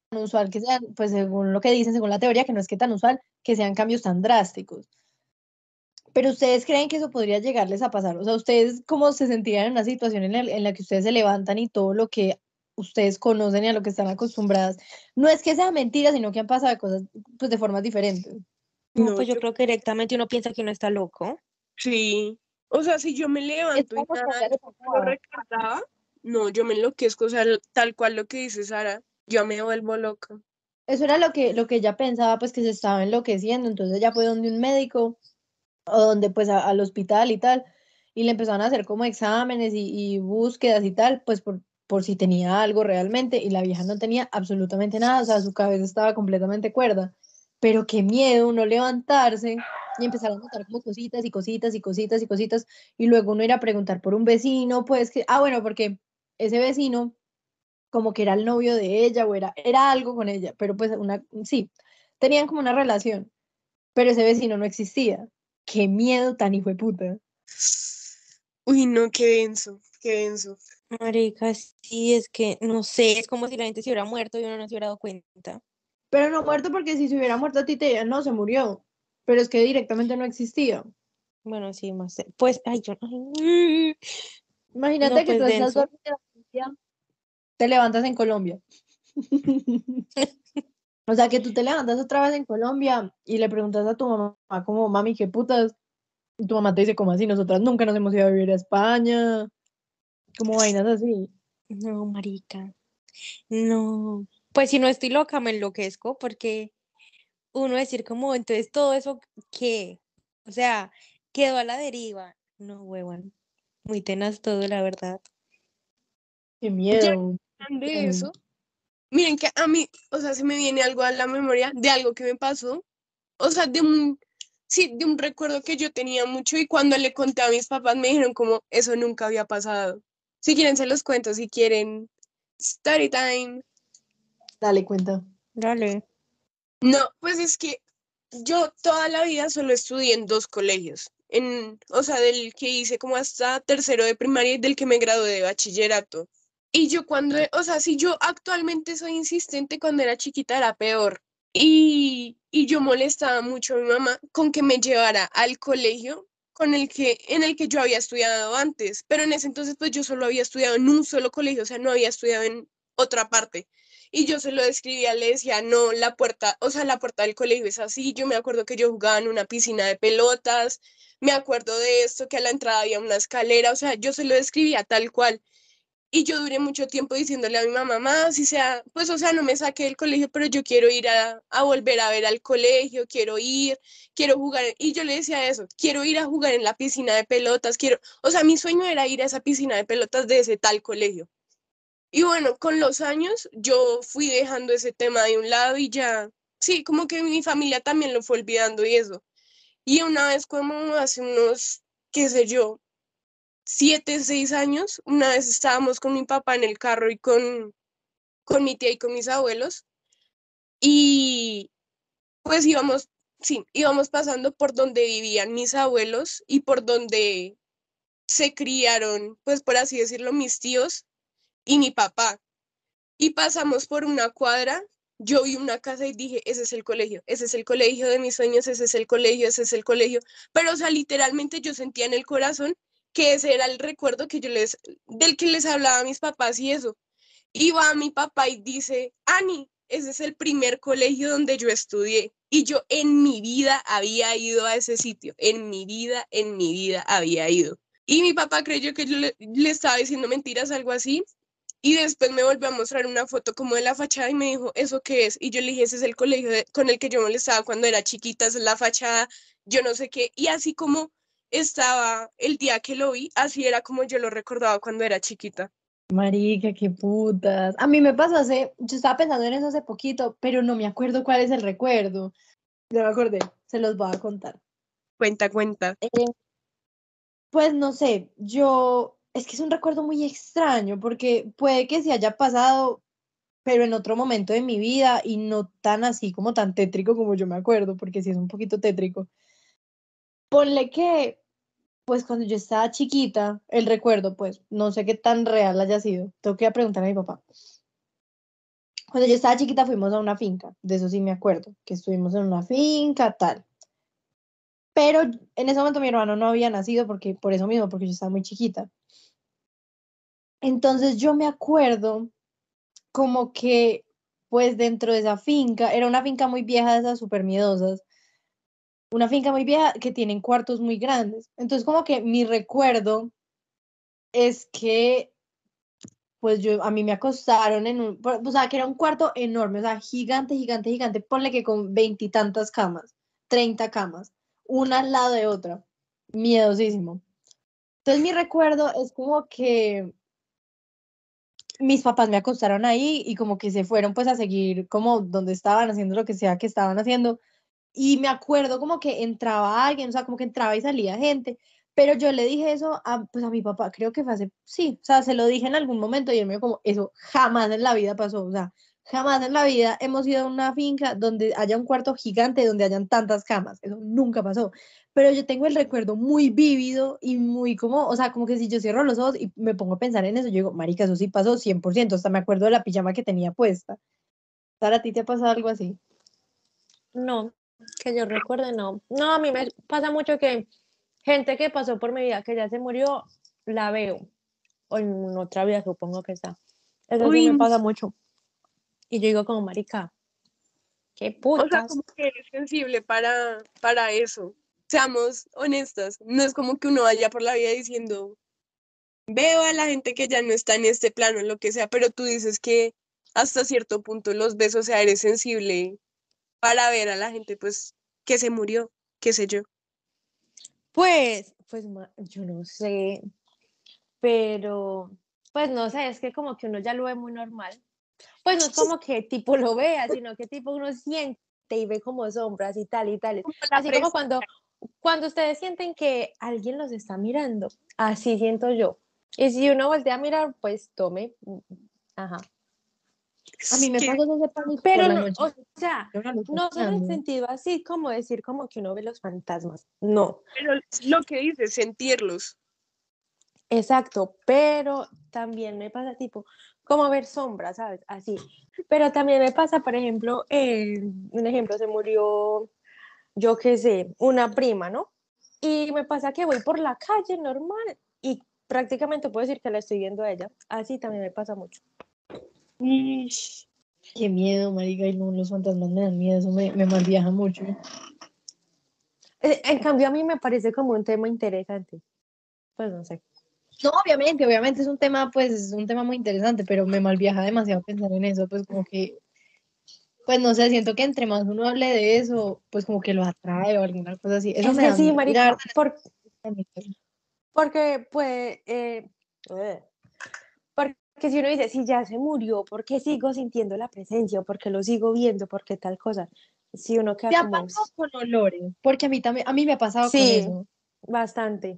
tan usual que sean, pues según lo que dicen, según la teoría, que no es que tan usual, que sean cambios tan drásticos. Pero ustedes creen que eso podría llegarles a pasar. O sea, ustedes cómo se sentirían en una situación en la, en la que ustedes se levantan y todo lo que ustedes conocen y a lo que están acostumbradas, no es que sea mentira, sino que han pasado cosas pues de formas diferentes. No, pues yo, creo que directamente uno piensa que uno está loco. Sí. O sea, si yo me levanto y nada, lo recordaba, no, yo me enloquezco, o sea, tal cual lo que dice Sara, yo me vuelvo loca. Eso era lo que, lo que ella pensaba, pues que se estaba enloqueciendo, entonces ella fue donde un médico o donde pues al hospital y tal, y le empezaron a hacer como exámenes y, búsquedas y tal, pues por, por si tenía algo realmente, y la vieja no tenía absolutamente nada, o sea, su cabeza estaba completamente cuerda, pero qué miedo no levantarse y empezar a notar como cositas y cositas y cositas y cositas, y luego uno ir a preguntar por un vecino, pues que, ah, bueno, porque ese vecino como que era el novio de ella o era, era algo con ella, pero pues una, sí, tenían como una relación, pero ese vecino no existía qué miedo tan hijo de puta. Uy, no, qué denso, qué denso. Marica, sí, es que no sé, es como si la gente se hubiera muerto y uno no se hubiera dado cuenta. Pero no muerto porque si se hubiera muerto a ti te no, se murió. Pero es que directamente no existía. Bueno, sí, más. Pues, ay, yo Imagínate que pues tú estás dormida, te levantas en Colombia. O sea, que tú te levantas otra vez en Colombia y le preguntas a tu mamá como, mami, ¿qué putas? Y tu mamá te dice, como así? Nosotras nunca nos hemos ido a vivir a España. Como vainas así. No, marica. No. Pues si no estoy loca, me enloquezco porque uno decir como, entonces todo eso, ¿qué? O sea, quedó a la deriva. No, huevón. Muy tenaz todo, la verdad. Qué miedo. De eso, Miren que a mí, o sea, se me viene algo a la memoria de algo que me pasó, o sea, de un, sí, de un recuerdo que yo tenía mucho y cuando le conté a mis papás me dijeron como eso nunca había pasado. Si quieren se los cuento, si quieren story time. Dale cuenta. Dale. No, pues es que yo toda la vida solo estudié en dos colegios, en, o sea, del que hice como hasta tercero de primaria y del que me gradué de bachillerato. Y yo cuando, o sea, si yo actualmente soy insistente, cuando era chiquita era peor. Y, y yo molestaba mucho a mi mamá con que me llevara al colegio con el que, en el que yo había estudiado antes, pero en ese entonces pues yo solo había estudiado en un solo colegio, o sea, no había estudiado en otra parte. Y yo se lo describía, le decía, no, la puerta, o sea, la puerta del colegio es así. Yo me acuerdo que yo jugaba en una piscina de pelotas, me acuerdo de esto, que a la entrada había una escalera, o sea, yo se lo describía tal cual. Y yo duré mucho tiempo diciéndole a mi mamá, mamá, si sea, pues, o sea, no me saqué del colegio, pero yo quiero ir a, a, volver a ver al colegio, quiero ir, quiero jugar. Y yo le decía eso, quiero ir a jugar en la piscina de pelotas, quiero, o sea, mi sueño era ir a esa piscina de pelotas de ese tal colegio. Y bueno, con los años yo fui dejando ese tema de un lado y ya, sí, como que mi familia también lo fue olvidando y eso. Y una vez como hace unos, qué sé yo, siete, seis años, una vez estábamos con mi papá en el carro y con, con mi tía y con mis abuelos, y pues íbamos, sí, íbamos pasando por donde vivían mis abuelos y por donde se criaron, pues por así decirlo, mis tíos y mi papá. Y pasamos por una cuadra, yo vi una casa y dije, ese es el colegio, ese es el colegio de mis sueños, ese es el colegio, ese es el colegio. Pero, o sea, literalmente yo sentía en el corazón que ese era el recuerdo que yo les, del que les hablaba a mis papás y eso. Y va mi papá y dice, Ani, ese es el primer colegio donde yo estudié. Y yo en mi vida había ido a ese sitio, en mi vida, en mi vida había ido. Y mi papá creyó que yo le, le estaba diciendo mentiras, algo así. Y después me volvió a mostrar una foto como de la fachada y me dijo, ¿eso qué es? Y yo le dije, ese es el colegio con el que yo molestaba cuando era chiquita, es la fachada, yo no sé qué. Y así como estaba el día que lo vi, así era como yo lo recordaba cuando era chiquita. Marica, qué putas. A mí me pasó hace, yo estaba pensando en eso hace poquito, pero no me acuerdo cuál es el recuerdo. Ya me acordé, se los voy a contar. Cuenta, cuenta. Eh, pues no sé, yo, es que es un recuerdo muy extraño porque puede que se haya pasado, pero en otro momento de mi vida y no tan así como tan tétrico como yo me acuerdo, porque sí es un poquito tétrico. Ponle que, pues cuando yo estaba chiquita, el recuerdo, pues no sé qué tan real haya sido, tengo que a preguntar a mi papá. Cuando yo estaba chiquita fuimos a una finca, de eso sí me acuerdo, que estuvimos en una finca, tal. Pero en ese momento mi hermano no había nacido porque, por eso mismo, porque yo estaba muy chiquita. Entonces yo me acuerdo como que, pues dentro de esa finca, era una finca muy vieja de esas súper miedosas, una finca muy vieja que tienen cuartos muy grandes. Entonces como que mi recuerdo es que, pues yo, a mí me acostaron en un, o sea, que era un cuarto enorme, o sea, gigante, gigante, gigante, ponle que con veintitantas camas, treinta camas, una al lado de otra, miedosísimo. Entonces mi recuerdo es como que mis papás me acostaron ahí y como que se fueron pues a seguir como donde estaban haciendo lo que sea que estaban haciendo. Y me acuerdo como que entraba alguien, o sea, como que entraba y salía gente. Pero yo le dije eso a, pues a mi papá, creo que fue hace, sí, o sea, se lo dije en algún momento y él me dijo como, eso jamás en la vida pasó, o sea, jamás en la vida hemos ido a una finca donde haya un cuarto gigante, donde hayan tantas camas, eso nunca pasó. Pero yo tengo el recuerdo muy vívido y muy como, o sea, como que si yo cierro los ojos y me pongo a pensar en eso, yo digo, marica, eso sí pasó 100%, hasta me acuerdo de la pijama que tenía puesta. ¿a ti te ha pasado algo así? No, que yo recuerde, no. No, a mí me pasa mucho que gente que pasó por mi vida, que ya se murió, la veo. O en otra vida supongo que está. Eso sí me pasa mucho. Y yo digo como, marica, qué O sea, putas. como que eres sensible para, para eso. Seamos honestas, no es como que uno vaya por la vida diciendo, veo a la gente que ya no está en este plano, lo que sea, pero tú dices que hasta cierto punto los ves, o sea, eres sensible para ver a la gente, pues, que se murió, qué sé yo. Pues, pues yo no sé, pero pues no sé, es que como que uno ya lo ve muy normal. Pues no es como que tipo lo vea, sino que tipo uno siente y ve como sombras y tal y tal. Así como cuando, cuando ustedes sienten que alguien los está mirando, así siento yo. Y si uno voltea a mirar, pues tome. mm, Ajá. A mí me pasó ese pánico por Pero la no, noche. o sea, no solo en pasando. sentido así como decir como que uno ve los fantasmas. No, Pero lo que dices, sentirlos. exacto, pero también me pasa tipo como ver sombras, ¿sabes? Así. Pero también me pasa, por ejemplo, eh, un ejemplo, se murió, yo qué sé, una prima, ¿no? Y me pasa que voy por la calle normal y prácticamente puedo decir que la estoy viendo a ella. Así también me pasa mucho. Ish, Qué miedo, marica, y no, los fantasmas me dan miedo, eso me, me malviaja mucho. Eh, En cambio, a mí me parece como un tema interesante. Pues no sé. No, obviamente, obviamente es un tema, pues, es un tema muy interesante, pero me malviaja demasiado pensar en eso, pues como que, pues no sé, siento que entre más uno hable de eso, pues como que lo atrae o alguna cosa así. Eso es me que da sí, marica, Mira, por- ahorita- porque pues, eh, porque si uno dice, si ya se murió, ¿por qué sigo sintiendo la presencia? ¿Por qué lo sigo viendo? ¿Por qué tal cosa? Si uno ¿Te queda ha como, pasado con olores? Porque a mí también, a mí me ha pasado con Sí. eso. bastante.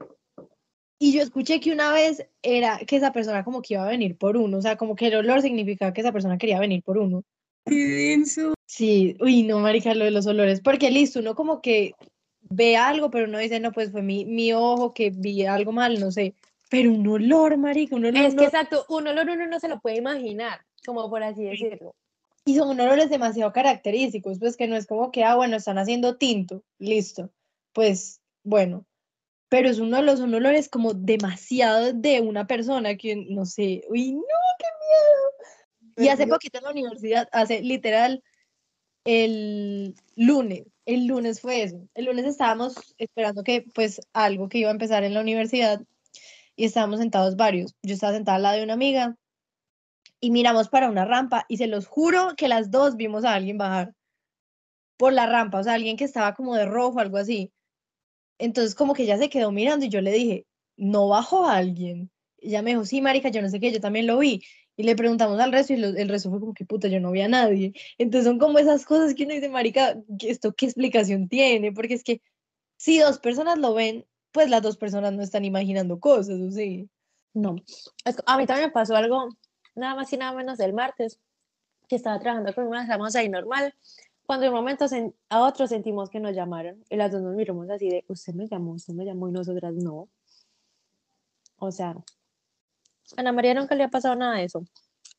Y yo escuché que una vez era que esa persona como que iba a venir por uno, o sea, como que el olor significaba que esa persona quería venir por uno. Qué denso. Sí, uy, no, marica, lo de los olores, porque listo, uno como que ve algo, pero uno dice, no, pues fue mi, mi ojo que vi algo mal, no sé, pero un olor, marica, un olor, Es que exacto, un olor uno no se lo puede imaginar, como por así decirlo. y son olores demasiado característicos, pues que no es como que, ah, bueno, están haciendo tinto, listo, pues, bueno, pero es uno de los olores como demasiado de una persona que no sé, uy, no, qué miedo. Y hace poquito en la universidad, hace literal el lunes, el lunes fue eso. El lunes estábamos esperando que pues algo que iba a empezar en la universidad y estábamos sentados varios. Yo estaba sentada al lado de una amiga y miramos para una rampa y se los juro que las dos vimos a alguien bajar por la rampa, o sea, alguien que estaba como de rojo, algo así. Entonces como que ella se quedó mirando y yo le dije, ¿no bajó alguien? Y ella me dijo, sí, marica, yo no sé qué, yo también lo vi. Y le preguntamos al resto y el resto fue como que puta, yo no vi a nadie. Entonces son como esas cosas que uno dice, marica, ¿esto qué explicación tiene? Porque es que si dos personas lo ven, pues las dos personas no están imaginando cosas, ¿o sí? No. A mí también me pasó algo, nada más y nada menos el martes, que estaba trabajando con una, estábamos ahí normal, cuando de un momento a otro sentimos que nos llamaron y las dos nos miramos así de, usted me llamó, usted me llamó y nosotras no. O sea, Ana María nunca le ha pasado nada de eso.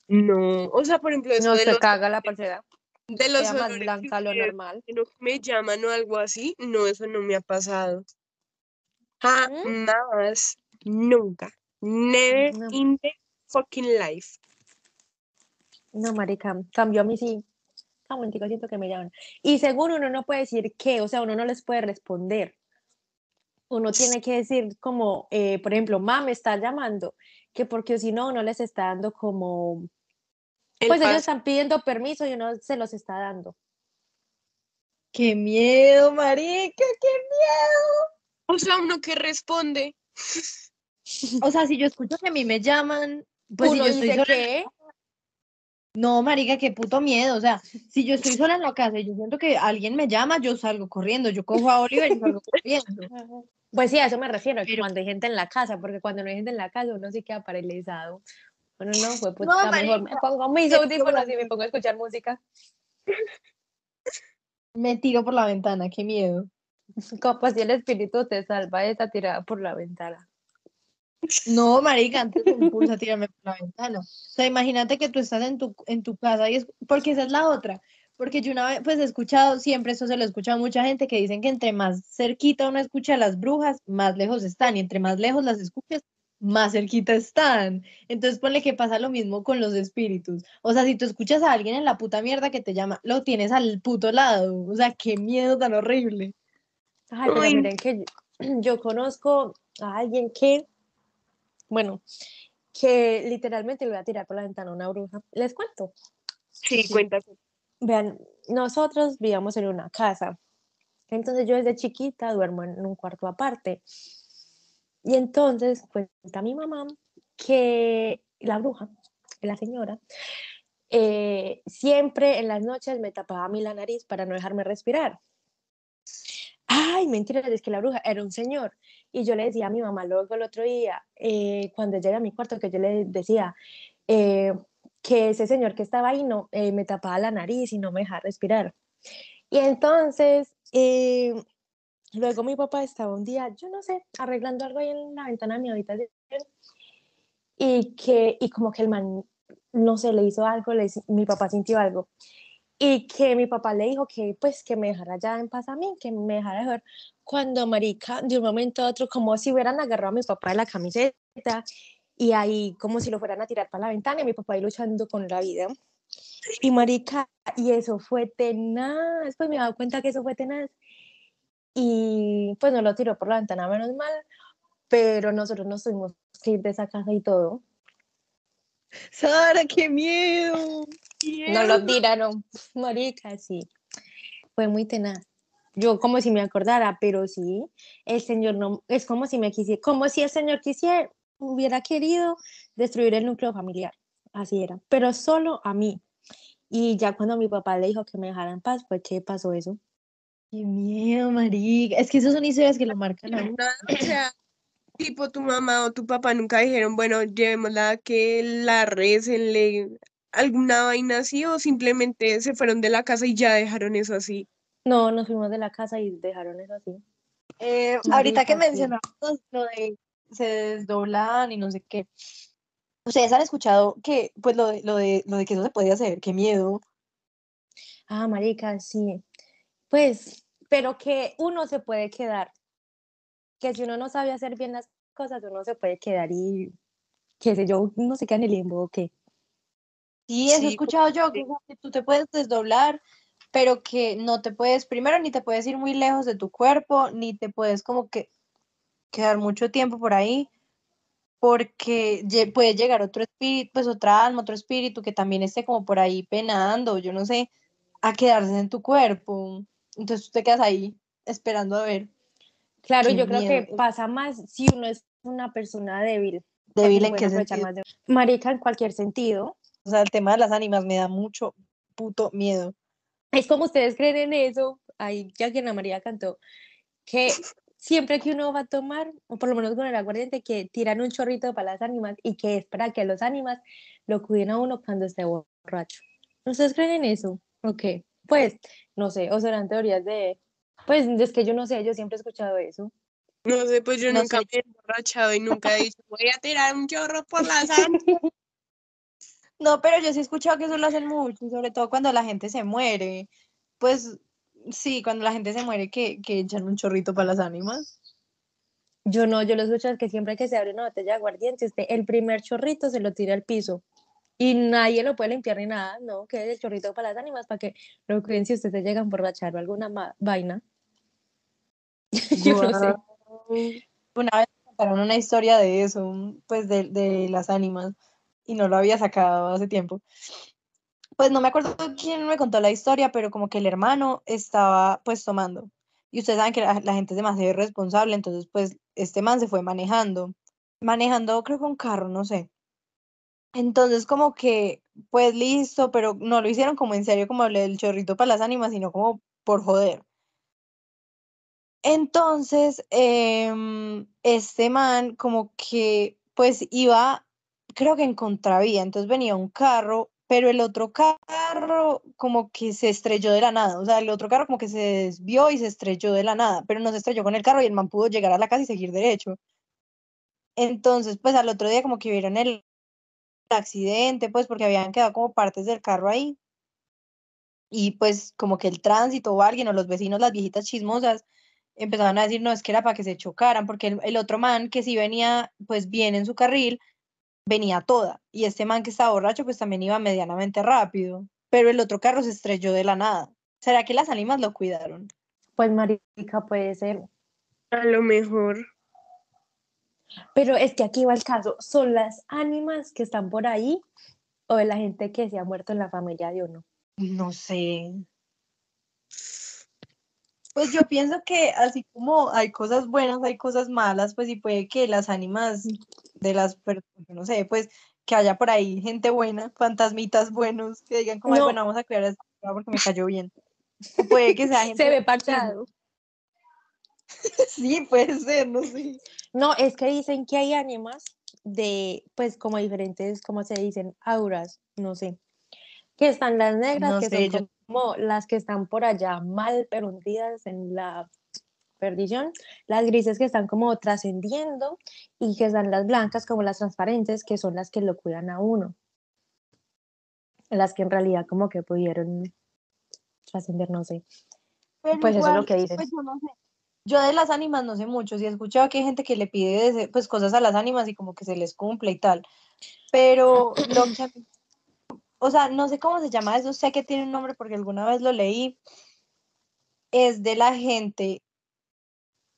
No, o sea, por ejemplo, eso no de se los, caga la parcera. de los más olores blanca lo normal. que me llaman o algo así, no, eso no me ha pasado. Jamás, nunca, never No. in the fucking life. No, marica, cambió a mí sí. Un momentico, siento que me llaman. Y según uno no puede decir qué, o sea, uno no les puede responder. Uno tiene que decir como, eh, por ejemplo, ma, me está llamando, que porque si no, uno les está dando como, El pues ellos están pidiendo permiso y uno se los está dando. ¡Qué miedo, marica! ¡Qué O sea, uno que responde. O sea, si yo escucho que a mí me llaman, pues si yo estoy dice sola... que, No, marica, qué puto miedo. O sea, si yo estoy sola en la casa y yo siento que alguien me llama, yo salgo corriendo. Yo cojo a Oliver y salgo corriendo. pues sí, a eso me refiero, que cuando hay gente en la casa, porque cuando no hay gente en la casa uno sí queda paralizado. Bueno, no, pues, pues No, mejor me pongo mis audífonos y me pongo a escuchar música. Me tiro por la ventana, qué miedo. Capaz si el espíritu te salva esa tirada por la ventana. No, marica, antes me impulsa a tirarme por la ventana. O sea, imagínate que tú estás en tu, en tu casa y es, porque esa es la otra. Porque yo una vez, pues he escuchado, siempre eso se lo he escuchado a mucha gente que dicen que entre más cerquita uno escucha a las brujas, más lejos están. Y entre más lejos las escuchas, más cerquita están. Entonces ponle que pasa lo mismo con los espíritus. O sea, si tú escuchas a alguien en la puta mierda que te llama, lo tienes al puto lado. O sea, qué miedo tan horrible. Ay, pero miren que yo, yo conozco a alguien que, bueno, que literalmente le voy a tirar por la ventana a una bruja. Les cuento. Sí, cuéntate. Vean, nosotros vivíamos en una casa. Entonces yo desde chiquita duermo en un cuarto aparte. Y entonces cuenta mi mamá que la bruja, la señora, eh, siempre en las noches me tapaba a mí la nariz para no dejarme respirar. Ay, mentira, es que la bruja era un señor. Y yo le decía a mi mamá luego el otro día, eh, cuando llegué a mi cuarto, que yo le decía eh, que ese señor que estaba ahí no, eh, me tapaba la nariz y no me dejaba respirar. Y entonces, eh, luego mi papá estaba un día, yo no sé, arreglando algo ahí en la ventana de mi habitación. Y que, y como que el man, no sé, le hizo algo, le, mi papá sintió algo. Y que mi papá le dijo que pues que me dejara ya en paz a mí, que me dejara ver. Cuando marica, de un momento a otro, como si hubieran agarrado a mi papá de la camiseta y ahí como si lo fueran a tirar para la ventana y mi papá ahí luchando con la vida. Y marica, y eso fue tenaz, pues me he dado cuenta que eso fue tenaz. Y pues no lo tiró por la ventana, menos mal, pero nosotros nos tuvimos que ir de esa casa y todo. Sara, qué miedo. No lo tiraron, marica, sí. Fue muy tenaz. Yo como si me acordara, pero sí, el Señor no, es como si me quisiera, como si el Señor quisiera, hubiera querido destruir el núcleo familiar. Así era, pero solo a mí. Y ya cuando mi papá le dijo que me dejara en paz, fue que pasó eso. Qué miedo, marica. Es que esas son historias que lo marcan a uno. Nada, o sea, tipo tu mamá o tu papá nunca dijeron, bueno, llevémosla a que la recen, le alguna vaina así, o simplemente se fueron de la casa y ya dejaron eso así. No, nos fuimos de la casa y dejaron eso así. Eh, ahorita que mencionamos lo de se desdoblan y no sé qué. Ustedes han escuchado que, pues, lo de, lo de, lo de que eso se puede hacer, qué miedo. Ah, marica, sí. Pues, pero que uno se puede quedar. que si uno no sabe hacer bien las cosas, uno se puede quedar y, qué sé yo, no se queda en el limbo o qué. Sí, eso he escuchado yo, que, tú te puedes desdoblar, pero que no te puedes, primero, ni te puedes ir muy lejos de tu cuerpo, ni te puedes como que quedar mucho tiempo por ahí, porque puede llegar otro espíritu, pues otra alma, otro espíritu que también esté como por ahí penando, yo no sé, a quedarse en tu cuerpo. Entonces tú te quedas ahí esperando a ver. Claro, Qué yo creo que pasa más si uno es una persona débil. Débil en qué sentido. más de- Marica, en cualquier sentido. O sea, el tema de las ánimas me da mucho puto miedo. Es como ustedes creen en eso, ahí ya que Ana María cantó, que siempre que uno va a tomar, o por lo menos con el aguardiente, que tiran un chorrito para las ánimas y que es para que los ánimas lo cuiden a uno cuando esté borracho. ¿Ustedes creen en eso? Ok, pues, no sé, o serán teorías de, pues, es que yo no sé, yo siempre he escuchado eso. No sé, pues yo No nunca sé. me he emborrachado y nunca he dicho, voy a tirar un chorro por la sangre. No, pero yo sí he escuchado que eso lo hacen mucho, y sobre todo cuando la gente se muere. Pues sí, cuando la gente se muere que, que echan un chorrito para las ánimas. Yo no, yo lo escucho es que siempre que se abre una botella de aguardiente, usted el primer chorrito se lo tira al piso y nadie lo puede limpiar ni nada, no, que es el chorrito para las ánimas para que lo cuiden si usted se llega a emborrachar o alguna vaina. yo no sé. Una vez me contaron una historia de eso, pues de, de las ánimas, y no lo había sacado hace tiempo. Pues no me acuerdo quién me contó la historia, pero como que el hermano estaba pues tomando. Y ustedes saben que la, gente es demasiado irresponsable, entonces pues este man se fue manejando. Manejando creo que un carro, no sé. Entonces como que pues listo, pero no lo hicieron como en serio, como el chorrito para las ánimas, sino como por joder. Entonces, em, este man como que pues iba, creo que en contravía, entonces venía un carro, pero el otro carro como que se estrelló de la nada, o sea, el otro carro como que se desvió y se estrelló de la nada, pero no se estrelló con el carro y el man pudo llegar a la casa y seguir derecho. Entonces, pues al otro día como que vieron el accidente, pues porque habían quedado como partes del carro ahí. Y pues como que el tránsito o alguien o los vecinos, las viejitas chismosas, empezaban a decir, no, es que era para que se chocaran, porque el, el otro man que sí venía pues bien en su carril, venía toda. Y este man que estaba borracho pues también iba medianamente rápido, pero el otro carro se estrelló de la nada. ¿Será que las ánimas lo cuidaron? Pues marica puede ser, A lo mejor. pero es que aquí va el caso, ¿son las ánimas que están por ahí o de la gente que se ha muerto en la familia de uno? No sé. Pues yo pienso que así como hay cosas buenas, hay cosas malas, pues y puede que las ánimas de las personas, no sé, pues que haya por ahí gente buena, fantasmitas buenos, que digan como, No. bueno, vamos a cuidar a esta persona porque me cayó bien. O puede que sea gente... Se ve parchado. Sí, puede ser, no sé. No, es que dicen que hay ánimas de, pues como diferentes, como se dicen, auras, no sé. Que están las negras, No que sé, son yo- como las que están por allá mal, pero hundidas en la perdición. Las grises que están como trascendiendo y que están las blancas como las transparentes, que son las que lo cuidan a uno. Las que en realidad como que pudieron trascender, no sé. Pero Pues eso es lo que dicen. pues yo no sé. Yo de las ánimas no sé mucho, sí he escuchado que hay gente que le pide pues cosas a las ánimas y como que se les cumple y tal. Pero lo que o sea, no sé cómo se llama eso, sé que tiene un nombre porque alguna vez lo leí. Es de la gente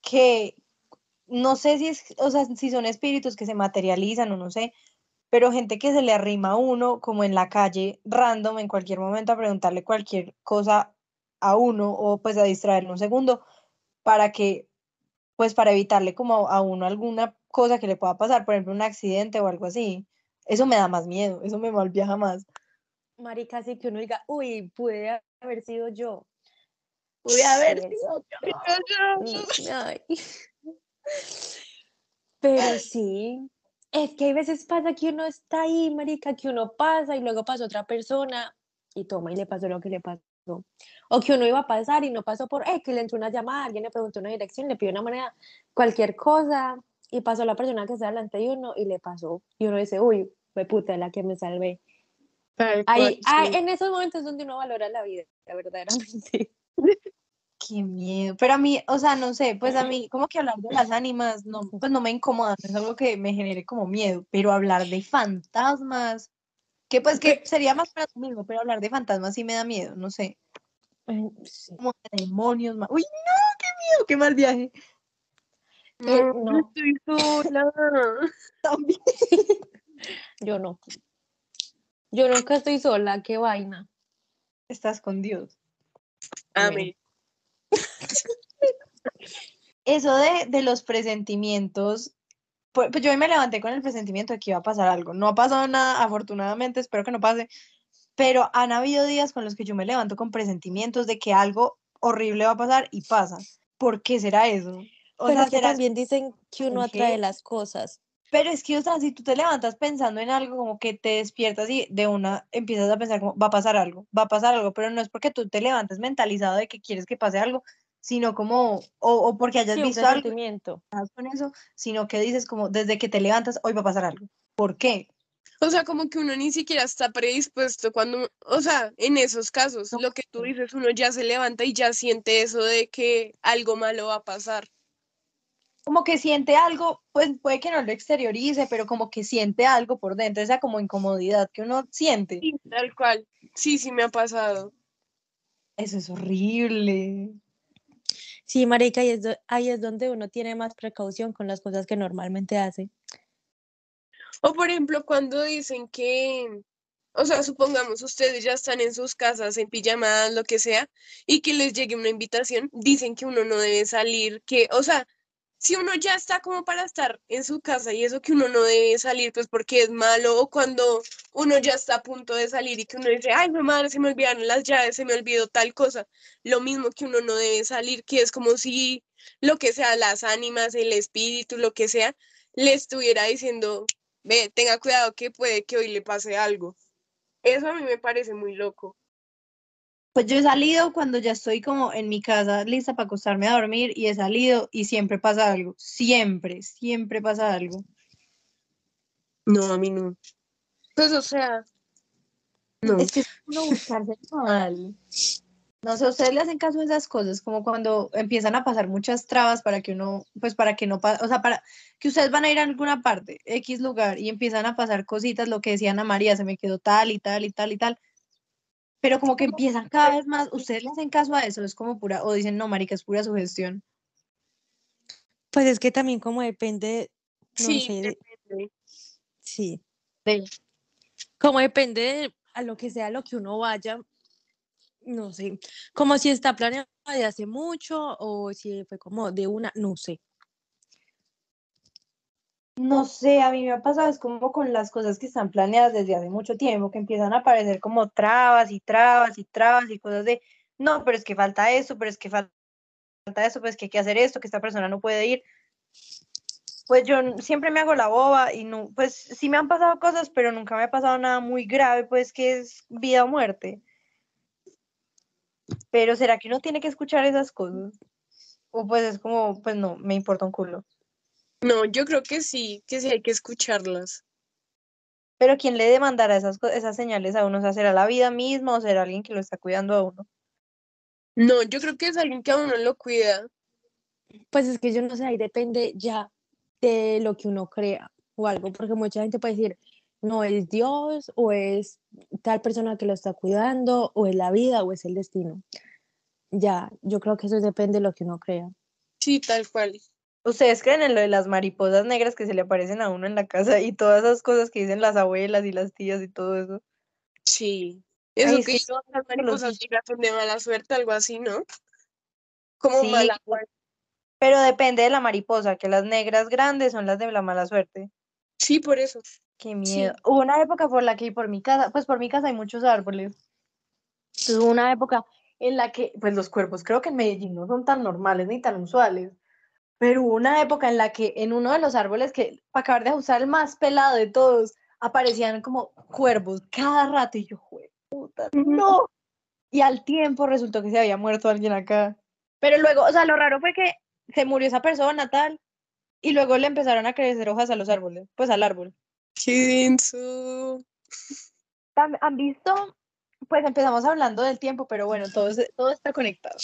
que no sé si es, o sea, si son espíritus que se materializan o no sé, pero gente que se le arrima a uno como en la calle, random, en cualquier momento a preguntarle cualquier cosa a uno o pues a distraerlo un segundo para que, pues para evitarle como a uno alguna cosa que le pueda pasar, por ejemplo, un accidente o algo así. Eso me da más miedo, eso me malviaja más. Marica, así que uno diga, uy, pude haber sido yo. Pude haber sido Mm, ay. Pero sí, es que hay veces pasa que uno está ahí, marica, que uno pasa y luego pasa otra persona y toma y le pasó lo que le pasó. O que uno iba a pasar y no pasó por, eh, que le entró una llamada, alguien le preguntó una dirección, le pidió una moneda, cualquier cosa, y pasó la persona que está delante de uno y le pasó. Y uno dice, uy, fue puta la que me salvé. Tal Ahí, cual, ahí, sí. en esos momentos es donde uno valora la vida, verdaderamente. Qué miedo. Pero a mí, o sea, no sé, pues a mí como que hablar de las ánimas, no, pues no me incomoda, no es algo que me genere como miedo, pero hablar de fantasmas, que pues que sería más para lo mismo, pero hablar de fantasmas sí me da miedo, no sé, sí. como de demonios, uy, no, qué miedo, qué mal viaje. Eh, No, no. estoy sola. También. Yo no. Yo nunca estoy sola, qué vaina. Estás con Dios. Amén. Eso de, de los presentimientos, pues, pues yo hoy me levanté con el presentimiento de que iba a pasar algo. No ha pasado nada, afortunadamente, espero que no pase, pero han habido días con los que yo me levanto con presentimientos de que algo horrible va a pasar y pasa. ¿Por qué será eso? O Pero sea, es que ¿será- también dicen que uno ¿Por atrae las cosas. Pero es que, o sea, si tú te levantas pensando en algo, como que te despiertas y de una empiezas a pensar como va a pasar algo, va a pasar algo, pero no es porque tú te levantes mentalizado de que quieres que pase algo, sino como, o, o porque hayas Sí, un visto algo con eso, sino que dices como desde que te levantas, hoy va a pasar algo. ¿Por qué? O sea, como que uno ni siquiera está predispuesto cuando, o sea, en esos casos, No, lo que tú dices, uno ya se levanta y ya siente eso de que algo malo va a pasar. Como que siente algo, pues puede que no lo exteriorice, pero como que siente algo por dentro, esa como incomodidad que uno siente. Sí, tal cual. Sí, sí me ha pasado. Eso es horrible. Sí, marica, y es ahí es donde uno tiene más precaución con las cosas que normalmente hace. O por ejemplo, cuando dicen que, o sea, supongamos ustedes ya están en sus casas, en pijamadas, lo que sea, y que les llegue una invitación, dicen que uno no debe salir, que, o sea, si uno ya está como para estar en su casa y eso que uno no debe salir, pues porque es malo, o cuando uno ya está a punto de salir y que uno dice, ay, mi madre, se me olvidaron las llaves, se me olvidó tal cosa, lo mismo que uno no debe salir, que es como si lo que sea, las ánimas, el espíritu, lo que sea, le estuviera diciendo, ve, tenga cuidado que puede que hoy le pase algo. Eso a mí me parece muy loco. Pues yo he salido cuando ya estoy como en mi casa lista para acostarme a dormir y he salido y siempre pasa algo. Siempre, siempre pasa algo. No, a mí no. Pues, o sea, no. Es que es uno buscarse mal. No sé, ustedes le hacen caso a esas cosas, como cuando empiezan a pasar muchas trabas para que uno, pues para que no pase, o sea, para que ustedes van a ir a alguna parte, X lugar, y empiezan a pasar cositas, lo que decía Ana María, se me quedó tal y tal y tal y tal, pero como que empiezan cada vez más, ustedes le hacen caso a eso, es como pura, o dicen, no, marica, es pura sugestión. Pues es que también como depende, no Sí, sé, de- depende. sí, De- como depende de a lo que sea lo que uno vaya, no sé, como si está planeado de hace mucho o si fue como de una, no sé. No sé, a mí me ha pasado, es como con las cosas que están planeadas desde hace mucho tiempo, que empiezan a aparecer como trabas y trabas y trabas y cosas de, no, pero es que falta eso, pero es que fal- falta eso, pues que hay que hacer esto, que esta persona no puede ir. Pues yo siempre me hago la boba y no, pues sí me han pasado cosas, pero nunca me ha pasado nada muy grave, pues que es vida o muerte. Pero ¿será que uno tiene que escuchar esas cosas? O pues es como, pues no, me importa un culo. No, yo creo que sí, que sí hay que escucharlas. Pero ¿quién le demandará esas, esas señales a uno? O sea, ¿será la vida misma o será alguien que lo está cuidando a uno? No, yo creo que es alguien que a uno lo cuida. Pues es que yo no sé, ahí depende ya de lo que uno crea o algo, porque mucha gente puede decir, no es Dios o es tal persona que lo está cuidando o es la vida o es el destino. Ya, yo creo que eso depende de lo que uno crea. Sí, tal cual. ¿Ustedes creen en lo de las mariposas negras que se le aparecen a uno en la casa y todas esas cosas que dicen las abuelas y las tías y todo eso? Sí. Eso Ay, que yo las mariposas negras son de mala suerte, algo así, ¿no? Como Sí, mala pues, pero depende de la mariposa, que las negras grandes son las de la mala suerte. Sí, por eso. Qué Sí. miedo. Hubo una época por la que por mi casa, pues por mi casa hay muchos árboles. Entonces hubo una época en la que, pues los cuervos creo que en Medellín no son tan normales ni tan usuales, pero hubo una época en la que en uno de los árboles que, para acabar de ajustar el más pelado de todos, aparecían como cuervos cada rato y yo, "Jue puta, no. Y al tiempo resultó que se había muerto alguien acá. Pero luego, o sea, lo raro fue que se murió esa persona tal y luego le empezaron a crecer hojas a los árboles, pues al árbol. Qué ¿Han visto? Pues empezamos hablando del tiempo, pero bueno, todo, todo está conectado.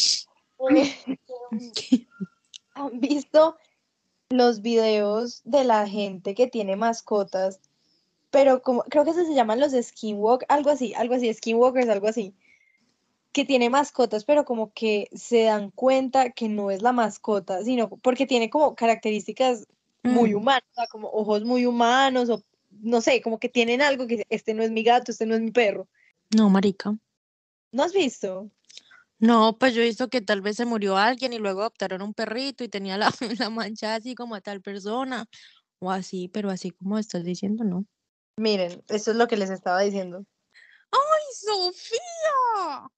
¿Han visto los videos de la gente que tiene mascotas? Pero como, creo que eso se llaman los skinwalk, algo así, algo así, skinwalkers, algo así. Que tiene mascotas, pero como que se dan cuenta que no es la mascota, sino porque tiene como características muy Mm. humanas, o sea, como ojos muy humanos, o no sé, como que tienen algo que este no es mi gato, este no es mi perro. No, marica. ¿No has visto? No, pues yo he visto que tal vez se murió alguien y luego adoptaron un perrito y tenía la, la mancha así como a tal persona o así, pero así como estás diciendo, ¿no? Miren, eso es lo que les estaba diciendo. ¡Ay, Sofía!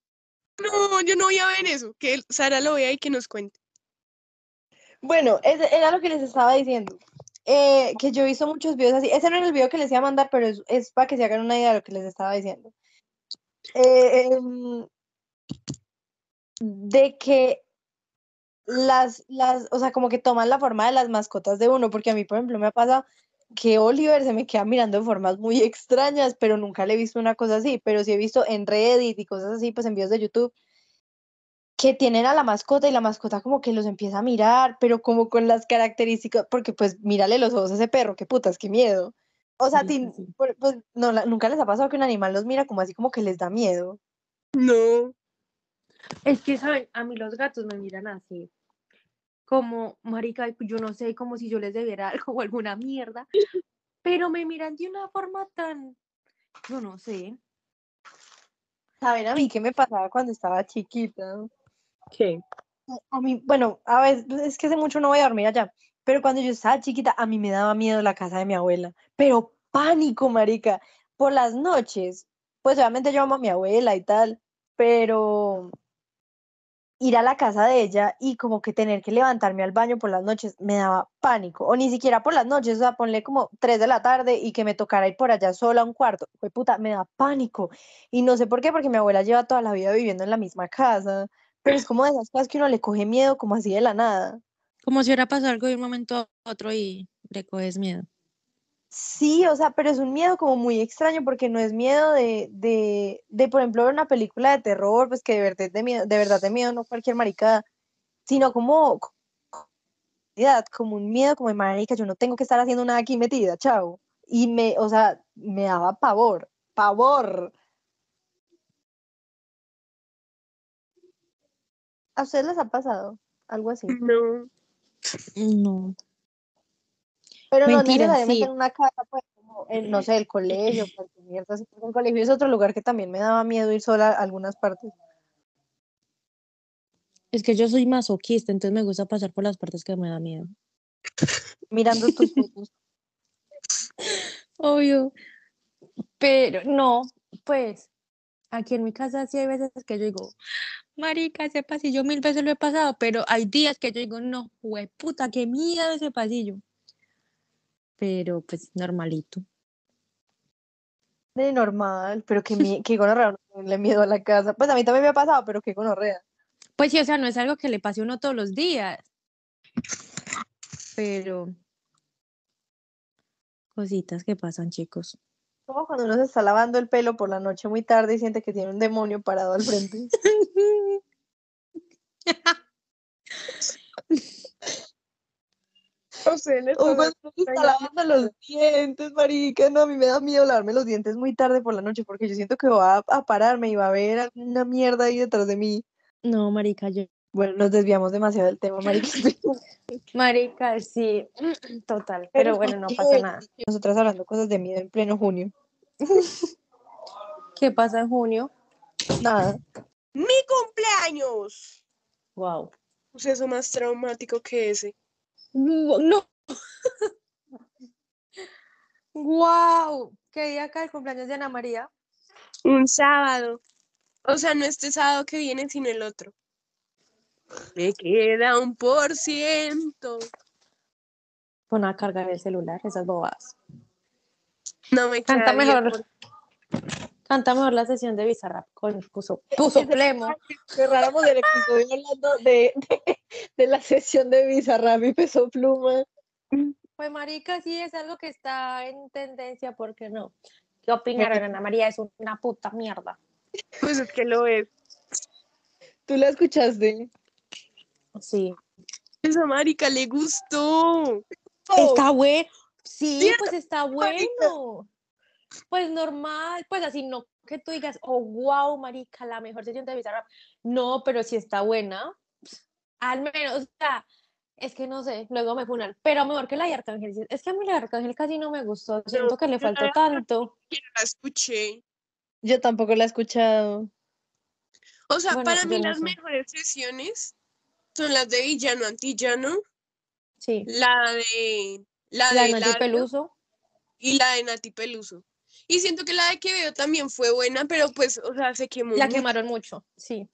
No, yo no voy a ver eso. Que Sara lo vea y que nos cuente. Bueno, ese era lo que les estaba diciendo. Eh, que yo he visto muchos videos así. Ese no era el video que les iba a mandar, pero es, es para que se hagan una idea de lo que les estaba diciendo. Eh, em, de que las, las, o sea, como que toman la forma de las mascotas de uno, porque a mí, por ejemplo, me ha pasado que Oliver se me queda mirando de formas muy extrañas, pero nunca le he visto una cosa así, pero sí he visto en Reddit y cosas así, pues en videos de YouTube, que tienen a la mascota y la mascota como que los empieza a mirar, pero como con las características, porque pues mírale los ojos a ese perro, qué putas, qué miedo. O sea, ti, sí. pues, no, la- nunca les ha pasado que un animal los mira como así como que les da miedo. No. Es que, ¿saben? A mí los gatos me miran así. Como, marica, yo no sé, como si yo les debiera algo o alguna mierda. Pero me miran de una forma tan, yo no sé. ¿Saben a mí qué me pasaba cuando estaba chiquita? ¿Qué? A mí, bueno, a veces, es que hace mucho no voy a dormir allá, pero cuando yo estaba chiquita, a mí me daba miedo la casa de mi abuela, pero pánico, marica, por las noches, pues obviamente yo amo a mi abuela y tal, pero ir a la casa de ella y como que tener que levantarme al baño por las noches me daba pánico, o ni siquiera por las noches, o sea, ponle como 3 de la tarde y que me tocara ir por allá sola a un cuarto, fue puta, me da pánico, y no sé por qué, porque mi abuela lleva toda la vida viviendo en la misma casa, pero es como de esas cosas que uno le coge miedo como así de la nada. Como si hubiera pasado algo de un momento a otro y le coges miedo. Sí, o sea, pero es un miedo como muy extraño porque no es miedo de, de, de, por ejemplo, ver una película de terror, pues que de verdad de miedo, de verdad de miedo, no cualquier maricada, sino como, como un miedo, como de marica, yo no tengo que estar haciendo nada aquí metida, chao. Y me, o sea, me daba pavor, pavor. ¿A ustedes les ha pasado algo así? No. No. Pero no Mentira, necesariamente sí. en una casa, pues, como en, no sé, el colegio, cualquier mierda así, porque el colegio es otro lugar que también me daba miedo ir sola a algunas partes. Es que yo soy masoquista, entonces me gusta pasar por las partes que me da miedo. Mirando tus fotos. Obvio. Pero no, pues aquí en mi casa sí hay veces que yo digo, marica, ese pasillo mil veces lo he pasado, pero hay días que yo digo, no, puta, qué miedo ese pasillo. Pero pues normalito. De normal, pero que, que gonorrea no tenerle miedo a la casa. Pues a mí también me ha pasado, pero que gonorrea. Pues sí, o sea, no es algo que le pase a uno todos los días. Pero cositas que pasan, chicos. Como cuando uno se está lavando el pelo por la noche muy tarde y siente que tiene un demonio parado al frente. O sea, les O pasa- cuando uno se está lavando los dientes, marica. No, a mí me da miedo lavarme los dientes muy tarde por la noche porque yo siento que va a, a pararme y va a haber alguna mierda ahí detrás de mí. No, marica, yo. Bueno, nos desviamos demasiado del tema, marica. Marica, sí, total. Pero Pero bueno, no pasa nada. Nosotras hablando cosas de miedo en pleno junio. ¿Qué pasa en junio? Nada. ¡Mi cumpleaños! Wow. Suceso más traumático que ese. No. wow. ¿Qué día acá el cumpleaños de Ana María? Un sábado. O sea, no este sábado que viene, sino el otro. Me queda un por ciento. Pon a cargar el celular, esas bobadas. No me queda Canta mejor. por- Canta mejor la sesión de Bizarrap con puso, puso plemo. Cerráramos el episodio hablando de, de, de la sesión de Bizarrap y Peso Pluma. Pues marica, sí es algo que está en tendencia, ¿por qué no? ¿Qué opinaron? Ana María es una puta mierda. Pues es que lo es. ¿Tú la escuchaste? Sí. Esa marica le gustó. Está bueno. Sí, ¿Cierto, pues está bueno. Pues normal, pues así no que tú digas, oh, wow, marica, la mejor sesión de Bizarrap. No, pero si está buena, al menos, o sea, es que no sé, luego me funan, pero mejor que la de Arcángel. Es que a mí la de Arcángel casi no me gustó, siento que le yo faltó la- tanto. No la escuché. Yo tampoco la he escuchado. O sea, Bueno, para yo mí no las sé. mejores sesiones son las de villano antillano, Sí. la de la, La de de Nati Eladio Peluso, y la de Nati Peluso. Y siento que la de Quevedo también fue buena, pero pues, o sea, se quemó. la quemaron mucho, sí.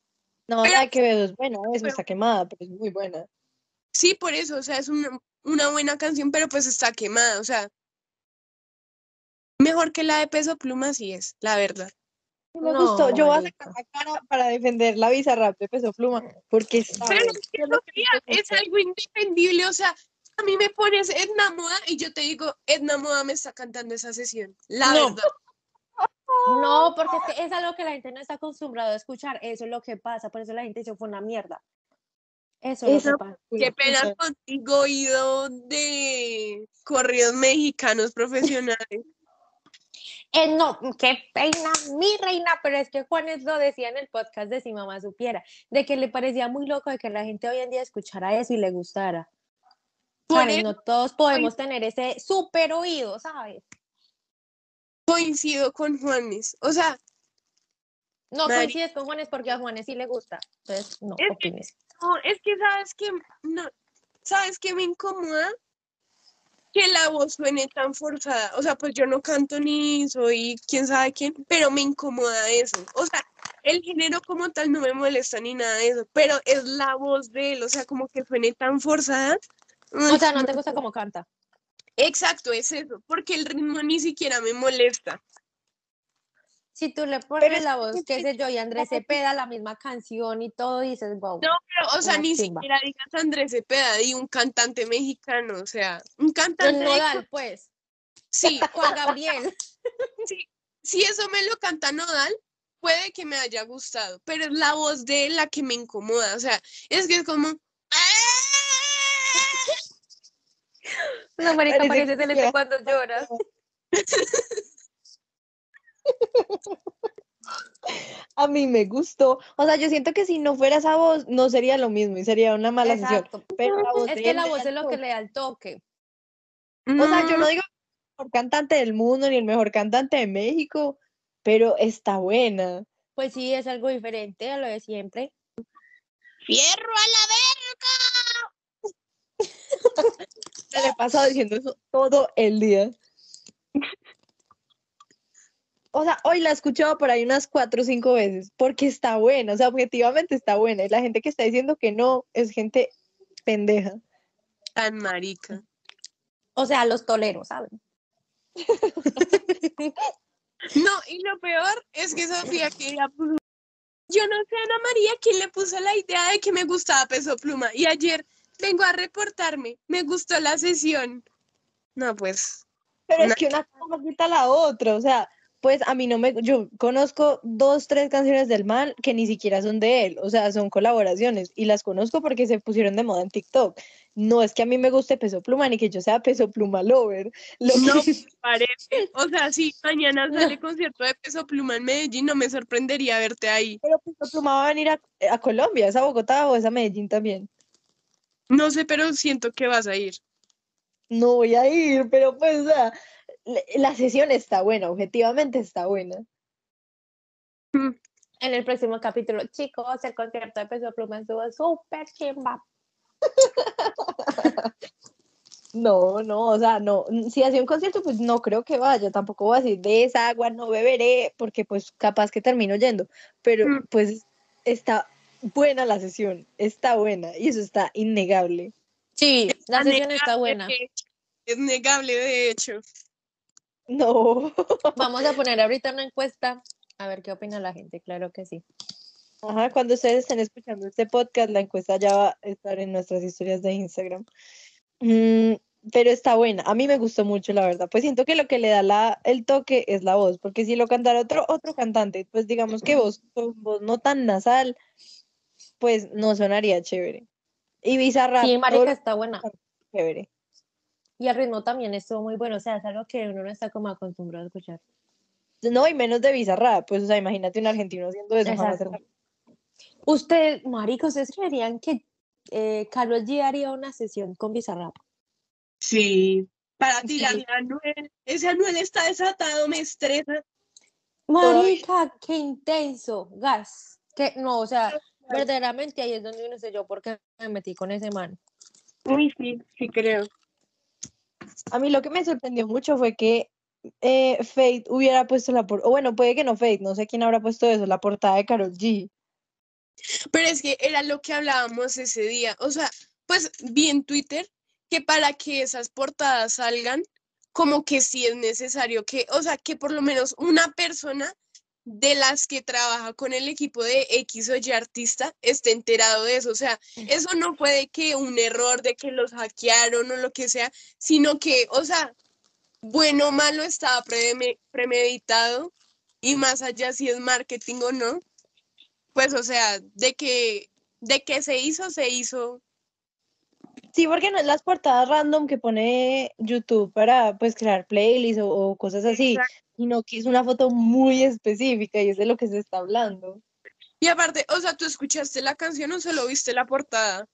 No, Pero- la que veo es buena, eso pero- está quemada, pero es muy buena. Sí, por eso, o sea, es una, una buena canción, pero pues está quemada, o sea, mejor que la de Peso Pluma sí es, la verdad. Me No, gustó. Yo voy a sacar la cara para defender la Bizarrap de Peso Pluma, porque está Pero buena. es es algo indefendible, o sea, a mí me pones Edna Moda y yo te digo, Edna Moda me está cantando esa sesión, la No. verdad. No, porque es que es algo que la gente no está acostumbrada a escuchar, eso es lo que pasa, por eso la gente dice fue una mierda. Eso es lo que pasa. Qué pena contigo, oído de corridos mexicanos profesionales. Eh, no, qué pena, mi reina, pero es que Juanes lo decía en el podcast de Si Mamá Supiera, de que le parecía muy loco de que la gente hoy en día escuchara eso y le gustara. ¿Sabes? No todos podemos tener ese súper oído, ¿sabes? coincido con Juanes, o sea, No Mari- coincides con Juanes porque a Juanes sí le gusta. Entonces, no Es que-. No, es que sabes que no, sabes que me incomoda que la voz suene tan forzada. O sea, pues yo no canto ni soy quién sabe quién, pero me incomoda eso. O sea, el género como tal no me molesta ni nada de eso, pero es la voz de él, o sea, como que suene tan forzada. O sea, no te gusta cómo canta. Exacto, es eso, porque el ritmo ni siquiera me molesta. Si tú le pones es la voz, es qué sé yo, y Andrés Cepeda, la misma canción y todo, dices, wow. No, pero, o sea, ni chimba. siquiera digas Andrés Cepeda, di un cantante mexicano, o sea, un cantante El de- nodal, pues. Sí, Juan Gabriel. si eso me lo canta Nodal, puede que me haya gustado, pero es la voz de él la que me incomoda, o sea, es que es como... No, marica, Parece celeste ya- cuando lloras. A mí me gustó. O sea, yo siento que si no fuera esa voz, no sería lo mismo y sería una mala sesión. Exacto. Pero la voz Es que la voz es lo que le da el toque. O sea, yo Mm, no digo el mejor cantante del mundo ni el mejor cantante de México, pero está buena. Pues sí, es algo diferente a lo de siempre. ¡Fierro a la Se le he pasado diciendo eso todo el día. O sea, hoy la he escuchado por ahí unas cuatro o cinco veces, porque está buena, o sea, objetivamente está buena. Y la gente que está diciendo que no es gente pendeja. tan marica! O sea, los toleros, ¿saben? No, y lo peor es que Sofía que la puso... Yo no sé, Ana María, quién le puso la idea de que me gustaba Peso Pluma. Y ayer vengo a reportarme, me gustó la sesión. No, pues... Pero es que una cosa no quita la otra, o sea, pues a mí no me, yo conozco dos, tres canciones del man que ni siquiera son de él, o sea, son colaboraciones y las conozco porque se pusieron de moda en TikTok. No es que a mí me guste Peso Pluma ni que yo sea Peso Pluma lover. Lo No parece. O sea, si mañana sale concierto de Peso Pluma en Medellín, no me sorprendería verte ahí. Pero Peso Pluma va a venir a, a Colombia, ¿es a Bogotá o es a Medellín también? No sé, pero siento que vas a ir. No voy a ir, pero pues, o sea, la, la sesión está buena, objetivamente está buena. En el próximo capítulo, chicos, el concierto de Peso Pluma estuvo súper chimba. No, no, o sea, no, si hacía un concierto, pues no creo que vaya, tampoco voy a decir de esa agua no beberé, porque pues capaz que termino yendo, pero Mm. pues está buena la sesión, está buena, y eso está innegable. Sí, la Negable, sesión está buena. Es negable, de hecho. No, Vamos a poner ahorita una encuesta a ver qué opina la gente, claro que sí. ajá, cuando ustedes estén escuchando este podcast, la encuesta ya va a estar en nuestras historias de Instagram. Mm, pero está buena, a mí me gustó mucho, la verdad, pues siento que lo que le da la, el toque es la voz, porque si lo cantara otro, otro cantante, pues digamos que voz, con voz no tan nasal, pues no sonaría chévere. Y Bizarrap. Sí, marica, está buena. chévere. Y el ritmo también estuvo muy bueno, o sea, es algo que uno no está como acostumbrado a escuchar. No, y menos de Bizarrap. Pues, o sea, imagínate un argentino haciendo eso. Exacto. Usted, marica, ¿ustedes creerían que eh, Carlos G haría una sesión con Bizarrap? Sí. Para Sí. tirar a Anuel. Ese Anuel está desatado, me estresa. Marica, qué intenso, gas. Que no, o sea, verdaderamente ahí es donde uno sé yo por qué me metí con ese man. Uy, sí, sí creo. A mí lo que me sorprendió mucho fue que eh, Fate hubiera puesto la portada, o bueno, puede que no Fate, no sé quién habrá puesto eso, la portada de Karol G. Pero es que era lo que hablábamos ese día. O sea, pues vi en Twitter que para que esas portadas salgan, como que sí es necesario que, o sea, que por lo menos una persona de las que trabaja con el equipo de X o Y artista esté enterado de eso. O sea, eso no puede que un error de que los hackearon o lo que sea, sino que, o sea, bueno o malo estaba preme- premeditado y más allá si es marketing o no, pues o sea, de que de que se hizo, se hizo. Sí, porque no es las portadas random que pone YouTube para pues crear playlists o, o cosas así, Exacto. sino que es una foto muy específica y es de lo que se está hablando. Y aparte, o sea, ¿tú escuchaste la canción o solo viste la portada?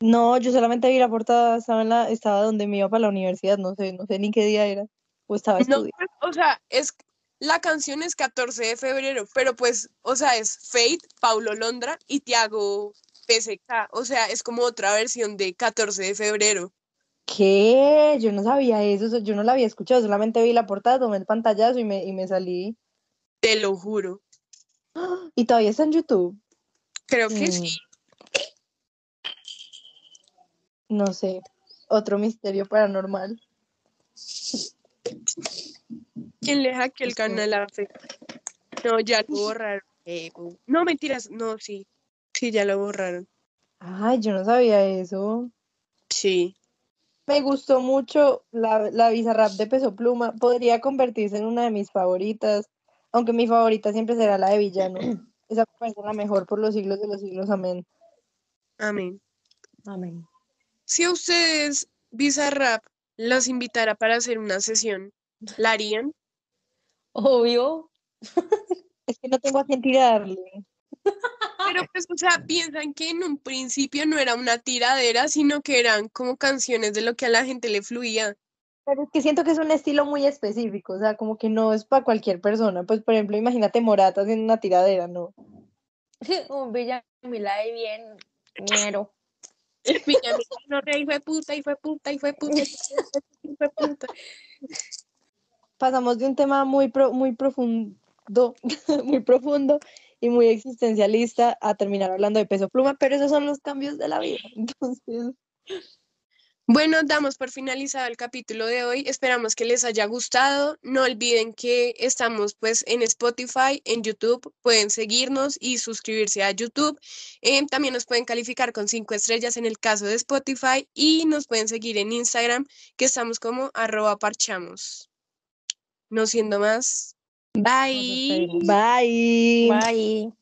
No, yo solamente vi la portada, estaba en la, estaba donde me iba para la universidad, no sé, no sé ni qué día era, o estaba No, estudiando. pues, o sea, es la canción es 14 de febrero, pero pues, o sea, es Fate, Paulo Londra y Tiago PSK, o sea, es como otra versión de 14 de febrero. ¿Qué? Yo no sabía eso, so- yo no la había escuchado, solamente vi la portada, tomé el pantallazo y me, y me salí. Te lo juro. Y todavía está en YouTube. Creo que Mm. sí. No sé, otro misterio paranormal. ¿Quién le hackeó el Eso. canal a? No, ya lo borraron. Eh, no, mentiras, no, sí. Sí, ya lo borraron. Ay, yo no sabía eso. Sí. Me gustó mucho la, la Bizarrap de Peso Pluma. Podría convertirse en una de mis favoritas, aunque mi favorita siempre será la de Villano. Esa me parece la mejor por los siglos de los siglos. Amén. Amén. Amén. Si a ustedes, Bizarrap, los invitara para hacer una sesión, ¿la harían? Obvio. Es que no tengo a quién tirarle. Pero pues, o sea, piensan que en un principio no era una tiradera, sino que eran como canciones de lo que a la gente le fluía. Pero es que siento que es un estilo muy específico, o sea, como que no es para cualquier persona. Pues, por ejemplo, imagínate Morata haciendo una tiradera, ¿no? Un Villamila de bien. Villamil, no, y fue puta, y fue puta, y fue puta, y fue puta. Pasamos de un tema muy, pro- muy profundo, muy profundo y muy existencialista a terminar hablando de peso pluma, pero esos son los cambios de la vida. Entonces, Bueno, damos por finalizado el capítulo de hoy. Esperamos que les haya gustado. No olviden que estamos pues en Spotify, en YouTube. Pueden seguirnos y suscribirse a YouTube. Eh, también nos pueden calificar con cinco estrellas en el caso de Spotify y nos pueden seguir en Instagram que estamos como arroba parchamos. No siendo más. Bye. bye. Bye.